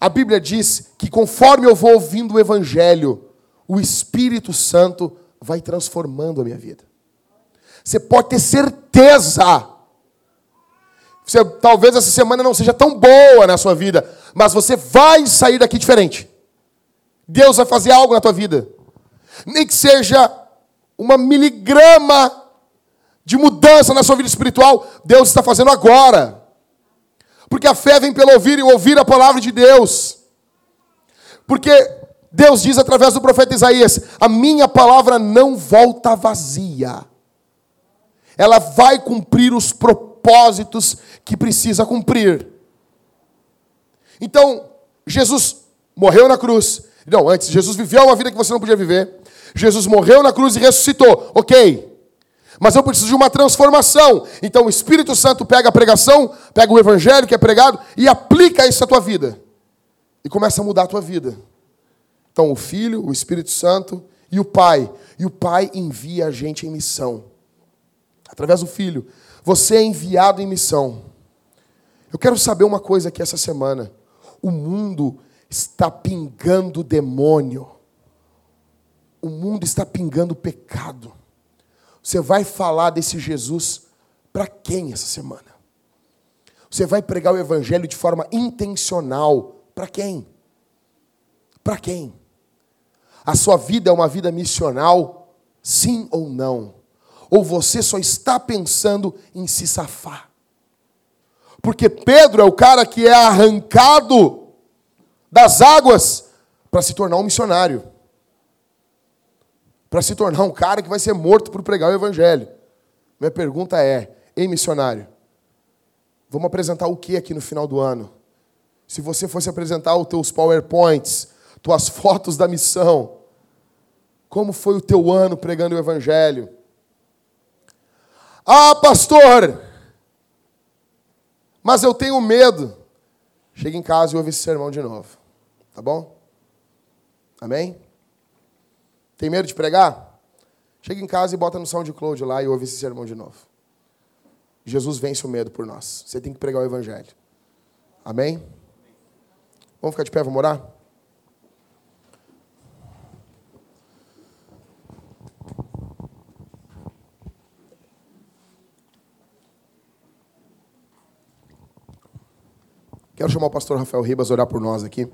A Bíblia diz que conforme eu vou ouvindo o Evangelho, o Espírito Santo vai transformando a minha vida. Você pode ter certeza. Você, talvez essa semana não seja tão boa na sua vida, mas você vai sair daqui diferente. Deus vai fazer algo na tua vida. Nem que seja uma miligrama de mudança na sua vida espiritual, Deus está fazendo agora. Porque a fé vem pelo ouvir e ouvir a palavra de Deus. Porque Deus diz através do profeta Isaías: A minha palavra não volta vazia. Ela vai cumprir os propósitos que precisa cumprir. Então, Jesus morreu na cruz. Não, antes, Jesus viveu uma vida que você não podia viver. Jesus morreu na cruz e ressuscitou. Ok. Mas eu preciso de uma transformação. Então o Espírito Santo pega a pregação, pega o evangelho que é pregado e aplica isso à tua vida. E começa a mudar a tua vida. Então o Filho, o Espírito Santo e o Pai. E o Pai envia a gente em missão. Através do Filho. Você é enviado em missão. Eu quero saber uma coisa aqui essa semana. O mundo está pingando demônio. O mundo está pingando pecado. Você vai falar desse Jesus para quem essa semana? Você vai pregar o evangelho de forma intencional para quem? Para quem? A sua vida é uma vida missional, sim ou não? Ou você só está pensando em se safar? Porque Pedro é o cara que é arrancado das águas para se tornar um missionário para se tornar um cara que vai ser morto por pregar o evangelho. Minha pergunta é: ei, missionário, vamos apresentar o que aqui no final do ano? Se você fosse apresentar os teus PowerPoints, tuas fotos da missão, como foi o teu ano pregando o evangelho? Ah, pastor, mas eu tenho medo. Chega em casa e ouve esse sermão de novo. Tá bom? Amém? Tem medo de pregar? Chega em casa e bota no SoundCloud lá e ouve esse sermão de novo. Jesus vence o medo por nós. Você tem que pregar o Evangelho. Amém? Vamos ficar de pé, vamos orar? Quero chamar o pastor Rafael Ribas orar por nós aqui.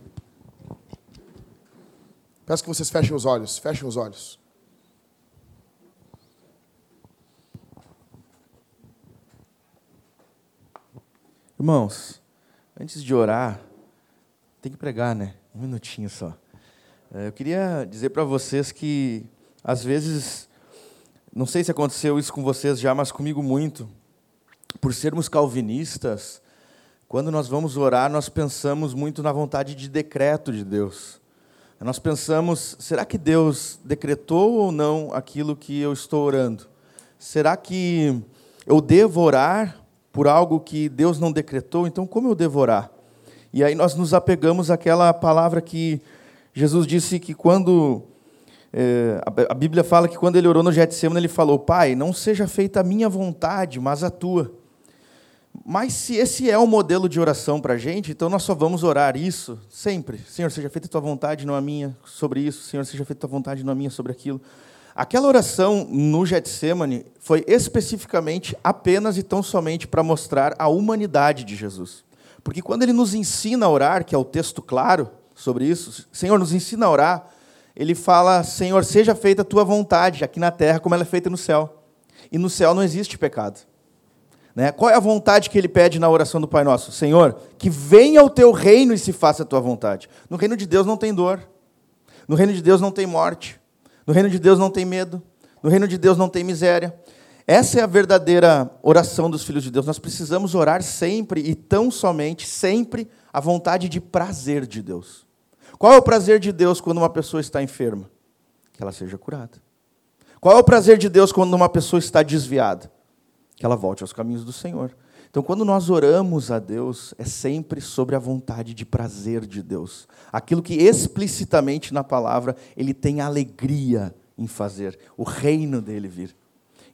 Peço que vocês fechem os olhos, fechem os olhos. Irmãos, antes de orar, tem que pregar, né? Um minutinho só. É, eu queria dizer para vocês que, às vezes, não sei se aconteceu isso com vocês já, mas comigo muito. Por sermos calvinistas, quando nós vamos orar, nós pensamos muito na vontade de decreto de Deus. Nós pensamos, será que Deus decretou ou não aquilo que eu estou orando? Será que eu devo orar por algo que Deus não decretou? Então, como eu devo orar? E aí nós nos apegamos àquela palavra que Jesus disse que quando é, a Bíblia fala que quando ele orou no Getsemane, ele falou: Pai, não seja feita a minha vontade, mas a tua. Mas se esse é o modelo de oração para a gente, então nós só vamos orar isso sempre. Senhor, seja feita a tua vontade, não a minha, sobre isso. Senhor, seja feita a tua vontade, não a minha, sobre aquilo. Aquela oração no Getsemane foi especificamente apenas e tão somente para mostrar a humanidade de Jesus. Porque quando ele nos ensina a orar, que é o texto claro sobre isso, Senhor, nos ensina a orar, ele fala: Senhor, seja feita a tua vontade, aqui na terra como ela é feita no céu. E no céu não existe pecado. Né? Qual é a vontade que ele pede na oração do Pai Nosso? Senhor, que venha o teu reino e se faça a tua vontade. No reino de Deus não tem dor. No reino de Deus não tem morte. No reino de Deus não tem medo. No reino de Deus não tem miséria. Essa é a verdadeira oração dos filhos de Deus. Nós precisamos orar sempre e tão somente, sempre, a vontade de prazer de Deus. Qual é o prazer de Deus quando uma pessoa está enferma? Que ela seja curada. Qual é o prazer de Deus quando uma pessoa está desviada? Que ela volte aos caminhos do Senhor. Então, quando nós oramos a Deus, é sempre sobre a vontade de prazer de Deus. Aquilo que explicitamente na palavra ele tem alegria em fazer, o reino dele vir.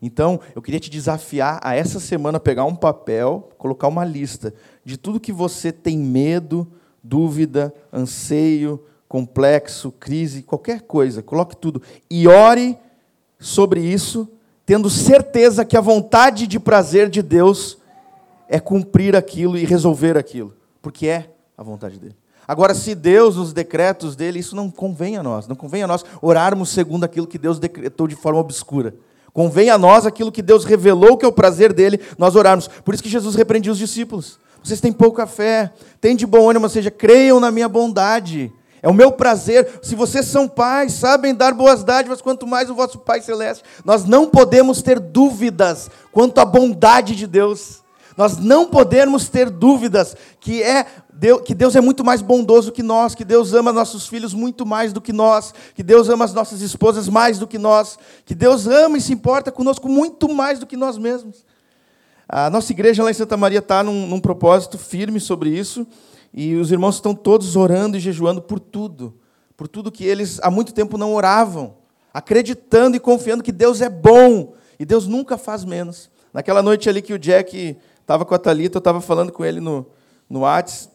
Então, eu queria te desafiar a essa semana pegar um papel, colocar uma lista de tudo que você tem medo, dúvida, anseio, complexo, crise, qualquer coisa, coloque tudo e ore sobre isso tendo certeza que a vontade de prazer de Deus é cumprir aquilo e resolver aquilo, porque é a vontade dele. Agora, se Deus, nos decretos dele, isso não convém a nós, não convém a nós orarmos segundo aquilo que Deus decretou de forma obscura. Convém a nós aquilo que Deus revelou que é o prazer dele, nós orarmos. Por isso que Jesus repreendia os discípulos. Vocês têm pouca fé, têm de bom ânimo, ou seja, creiam na minha bondade. É o meu prazer. Se vocês são pais, sabem dar boas dádivas, quanto mais o vosso Pai Celeste. Nós não podemos ter dúvidas quanto à bondade de Deus. Nós não podemos ter dúvidas que, é Deus, que Deus é muito mais bondoso que nós, que Deus ama nossos filhos muito mais do que nós, que Deus ama as nossas esposas mais do que nós, que Deus ama e se importa conosco muito mais do que nós mesmos. A nossa igreja lá em Santa Maria está num, num propósito firme sobre isso. E os irmãos estão todos orando e jejuando por tudo, por tudo que eles há muito tempo não oravam, acreditando e confiando que Deus é bom e Deus nunca faz menos. Naquela noite ali que o Jack estava com a Talita, eu estava falando com ele no no Whats,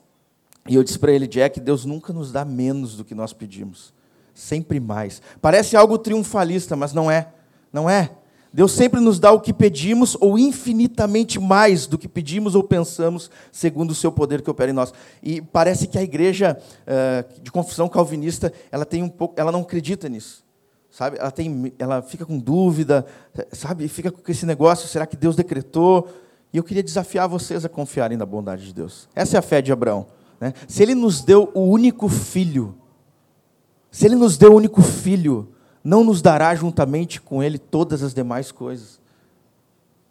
e eu disse para ele, Jack, Deus nunca nos dá menos do que nós pedimos, sempre mais. Parece algo triunfalista, mas não é. Não é. Deus sempre nos dá o que pedimos, ou infinitamente mais do que pedimos ou pensamos, segundo o seu poder que opera em nós. E parece que a igreja uh, de confissão calvinista, ela tem um pouco, ela não acredita nisso. Sabe? Ela, tem, ela fica com dúvida, sabe? Fica com esse negócio, será que Deus decretou? E eu queria desafiar vocês a confiarem na bondade de Deus. Essa é a fé de Abraão. Né? Se ele nos deu o único filho, se ele nos deu o único filho, não nos dará juntamente com Ele todas as demais coisas.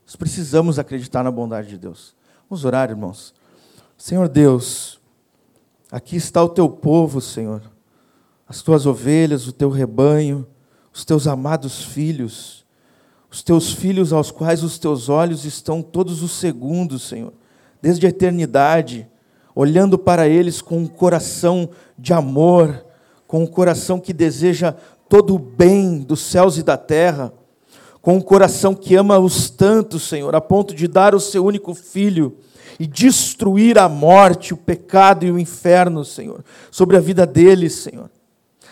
Nós precisamos acreditar na bondade de Deus. Vamos orar, irmãos. Senhor Deus, aqui está o teu povo, Senhor, as tuas ovelhas, o teu rebanho, os teus amados filhos, os teus filhos aos quais os teus olhos estão todos os segundos, Senhor, desde a eternidade, olhando para eles com um coração de amor, com um coração que deseja todo o bem dos céus e da terra, com um coração que ama-os tanto, Senhor, a ponto de dar o seu único filho e destruir a morte, o pecado e o inferno, Senhor, sobre a vida deles, Senhor.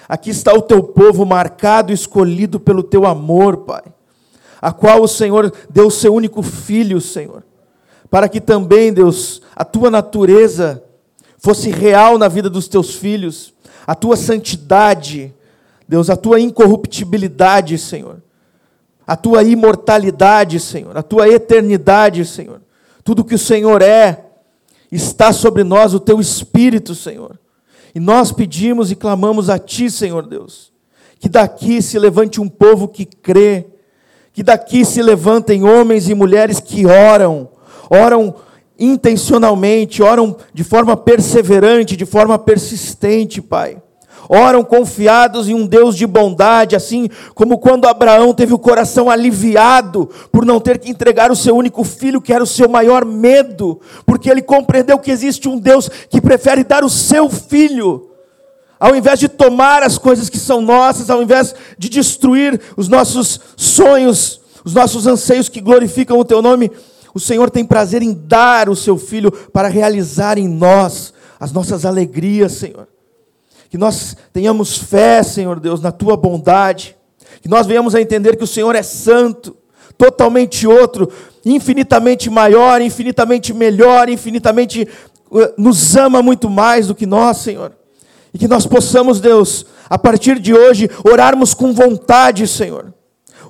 Aqui está o teu povo marcado escolhido pelo teu amor, Pai, a qual o Senhor deu o seu único filho, Senhor, para que também, Deus, a tua natureza fosse real na vida dos teus filhos, a tua santidade, Deus, a tua incorruptibilidade, Senhor, a tua imortalidade, Senhor, a tua eternidade, Senhor, tudo que o Senhor é, está sobre nós o teu Espírito, Senhor. E nós pedimos e clamamos a Ti, Senhor Deus, que daqui se levante um povo que crê, que daqui se levantem homens e mulheres que oram, oram intencionalmente, oram de forma perseverante, de forma persistente, Pai oram confiados em um Deus de bondade, assim como quando Abraão teve o coração aliviado por não ter que entregar o seu único filho, que era o seu maior medo, porque ele compreendeu que existe um Deus que prefere dar o seu filho. Ao invés de tomar as coisas que são nossas, ao invés de destruir os nossos sonhos, os nossos anseios que glorificam o teu nome, o Senhor tem prazer em dar o seu filho para realizar em nós as nossas alegrias, Senhor que nós tenhamos fé, Senhor Deus, na tua bondade, que nós venhamos a entender que o Senhor é santo, totalmente outro, infinitamente maior, infinitamente melhor, infinitamente uh, nos ama muito mais do que nós, Senhor. E que nós possamos, Deus, a partir de hoje, orarmos com vontade, Senhor.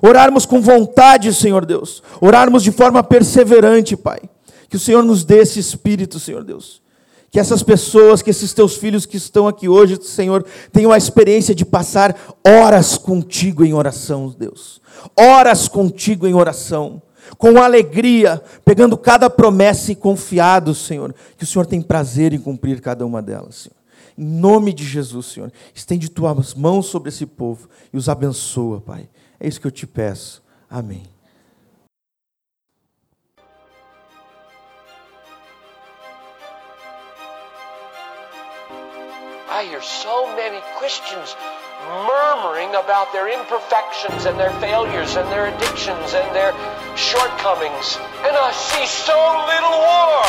Orarmos com vontade, Senhor Deus. Orarmos de forma perseverante, Pai. Que o Senhor nos dê esse espírito, Senhor Deus que essas pessoas, que esses teus filhos que estão aqui hoje, Senhor, tenham a experiência de passar horas contigo em oração, Deus. Horas contigo em oração. Com alegria, pegando cada promessa e confiado, Senhor, que o Senhor tem prazer em cumprir cada uma delas, Senhor. Em nome de Jesus, Senhor, estende tuas mãos sobre esse povo e os abençoa, Pai. É isso que eu te peço. Amém. I hear so many Christians murmuring about their imperfections and their failures and their addictions and their shortcomings. And I see so little war.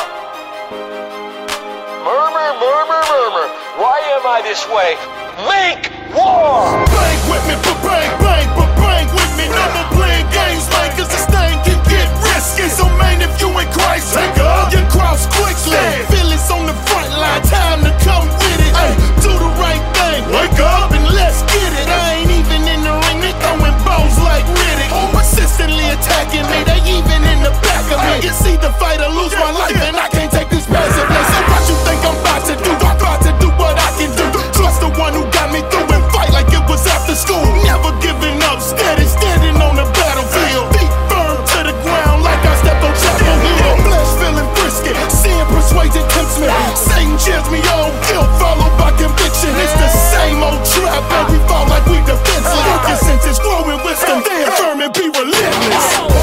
Murmur, murmur, murmur. Why am I this way? Make war! Bang with me, but bang, bang, but bang with me. No more playing games, man, cause this thing can get risky. So, man, if you in Christ, take up your cross quickly. Feel it's on the front line, time to come with it. Ay, Wake up and let's get it. I ain't even in the ring, they throwing bones like Riddick. Oh, persistently attacking me, they even in the back of me. You see fight fighter lose my life, and I can't take this passively. So what you think I'm about to do? I'm about to do what I can do. Trust the one who got me through and fight like it was after school. Never giving up, steady, standing on the battlefield. Feet firm to the ground like I stepped on Chapel Hill. Flesh feeling brisket, seeing persuasion and tempts me. Satan cheers me on, guilt followed by conviction. It's the whole trap, and we fall like we defenseless. Look at sentence, growing wisdom, stand firm and be relentless.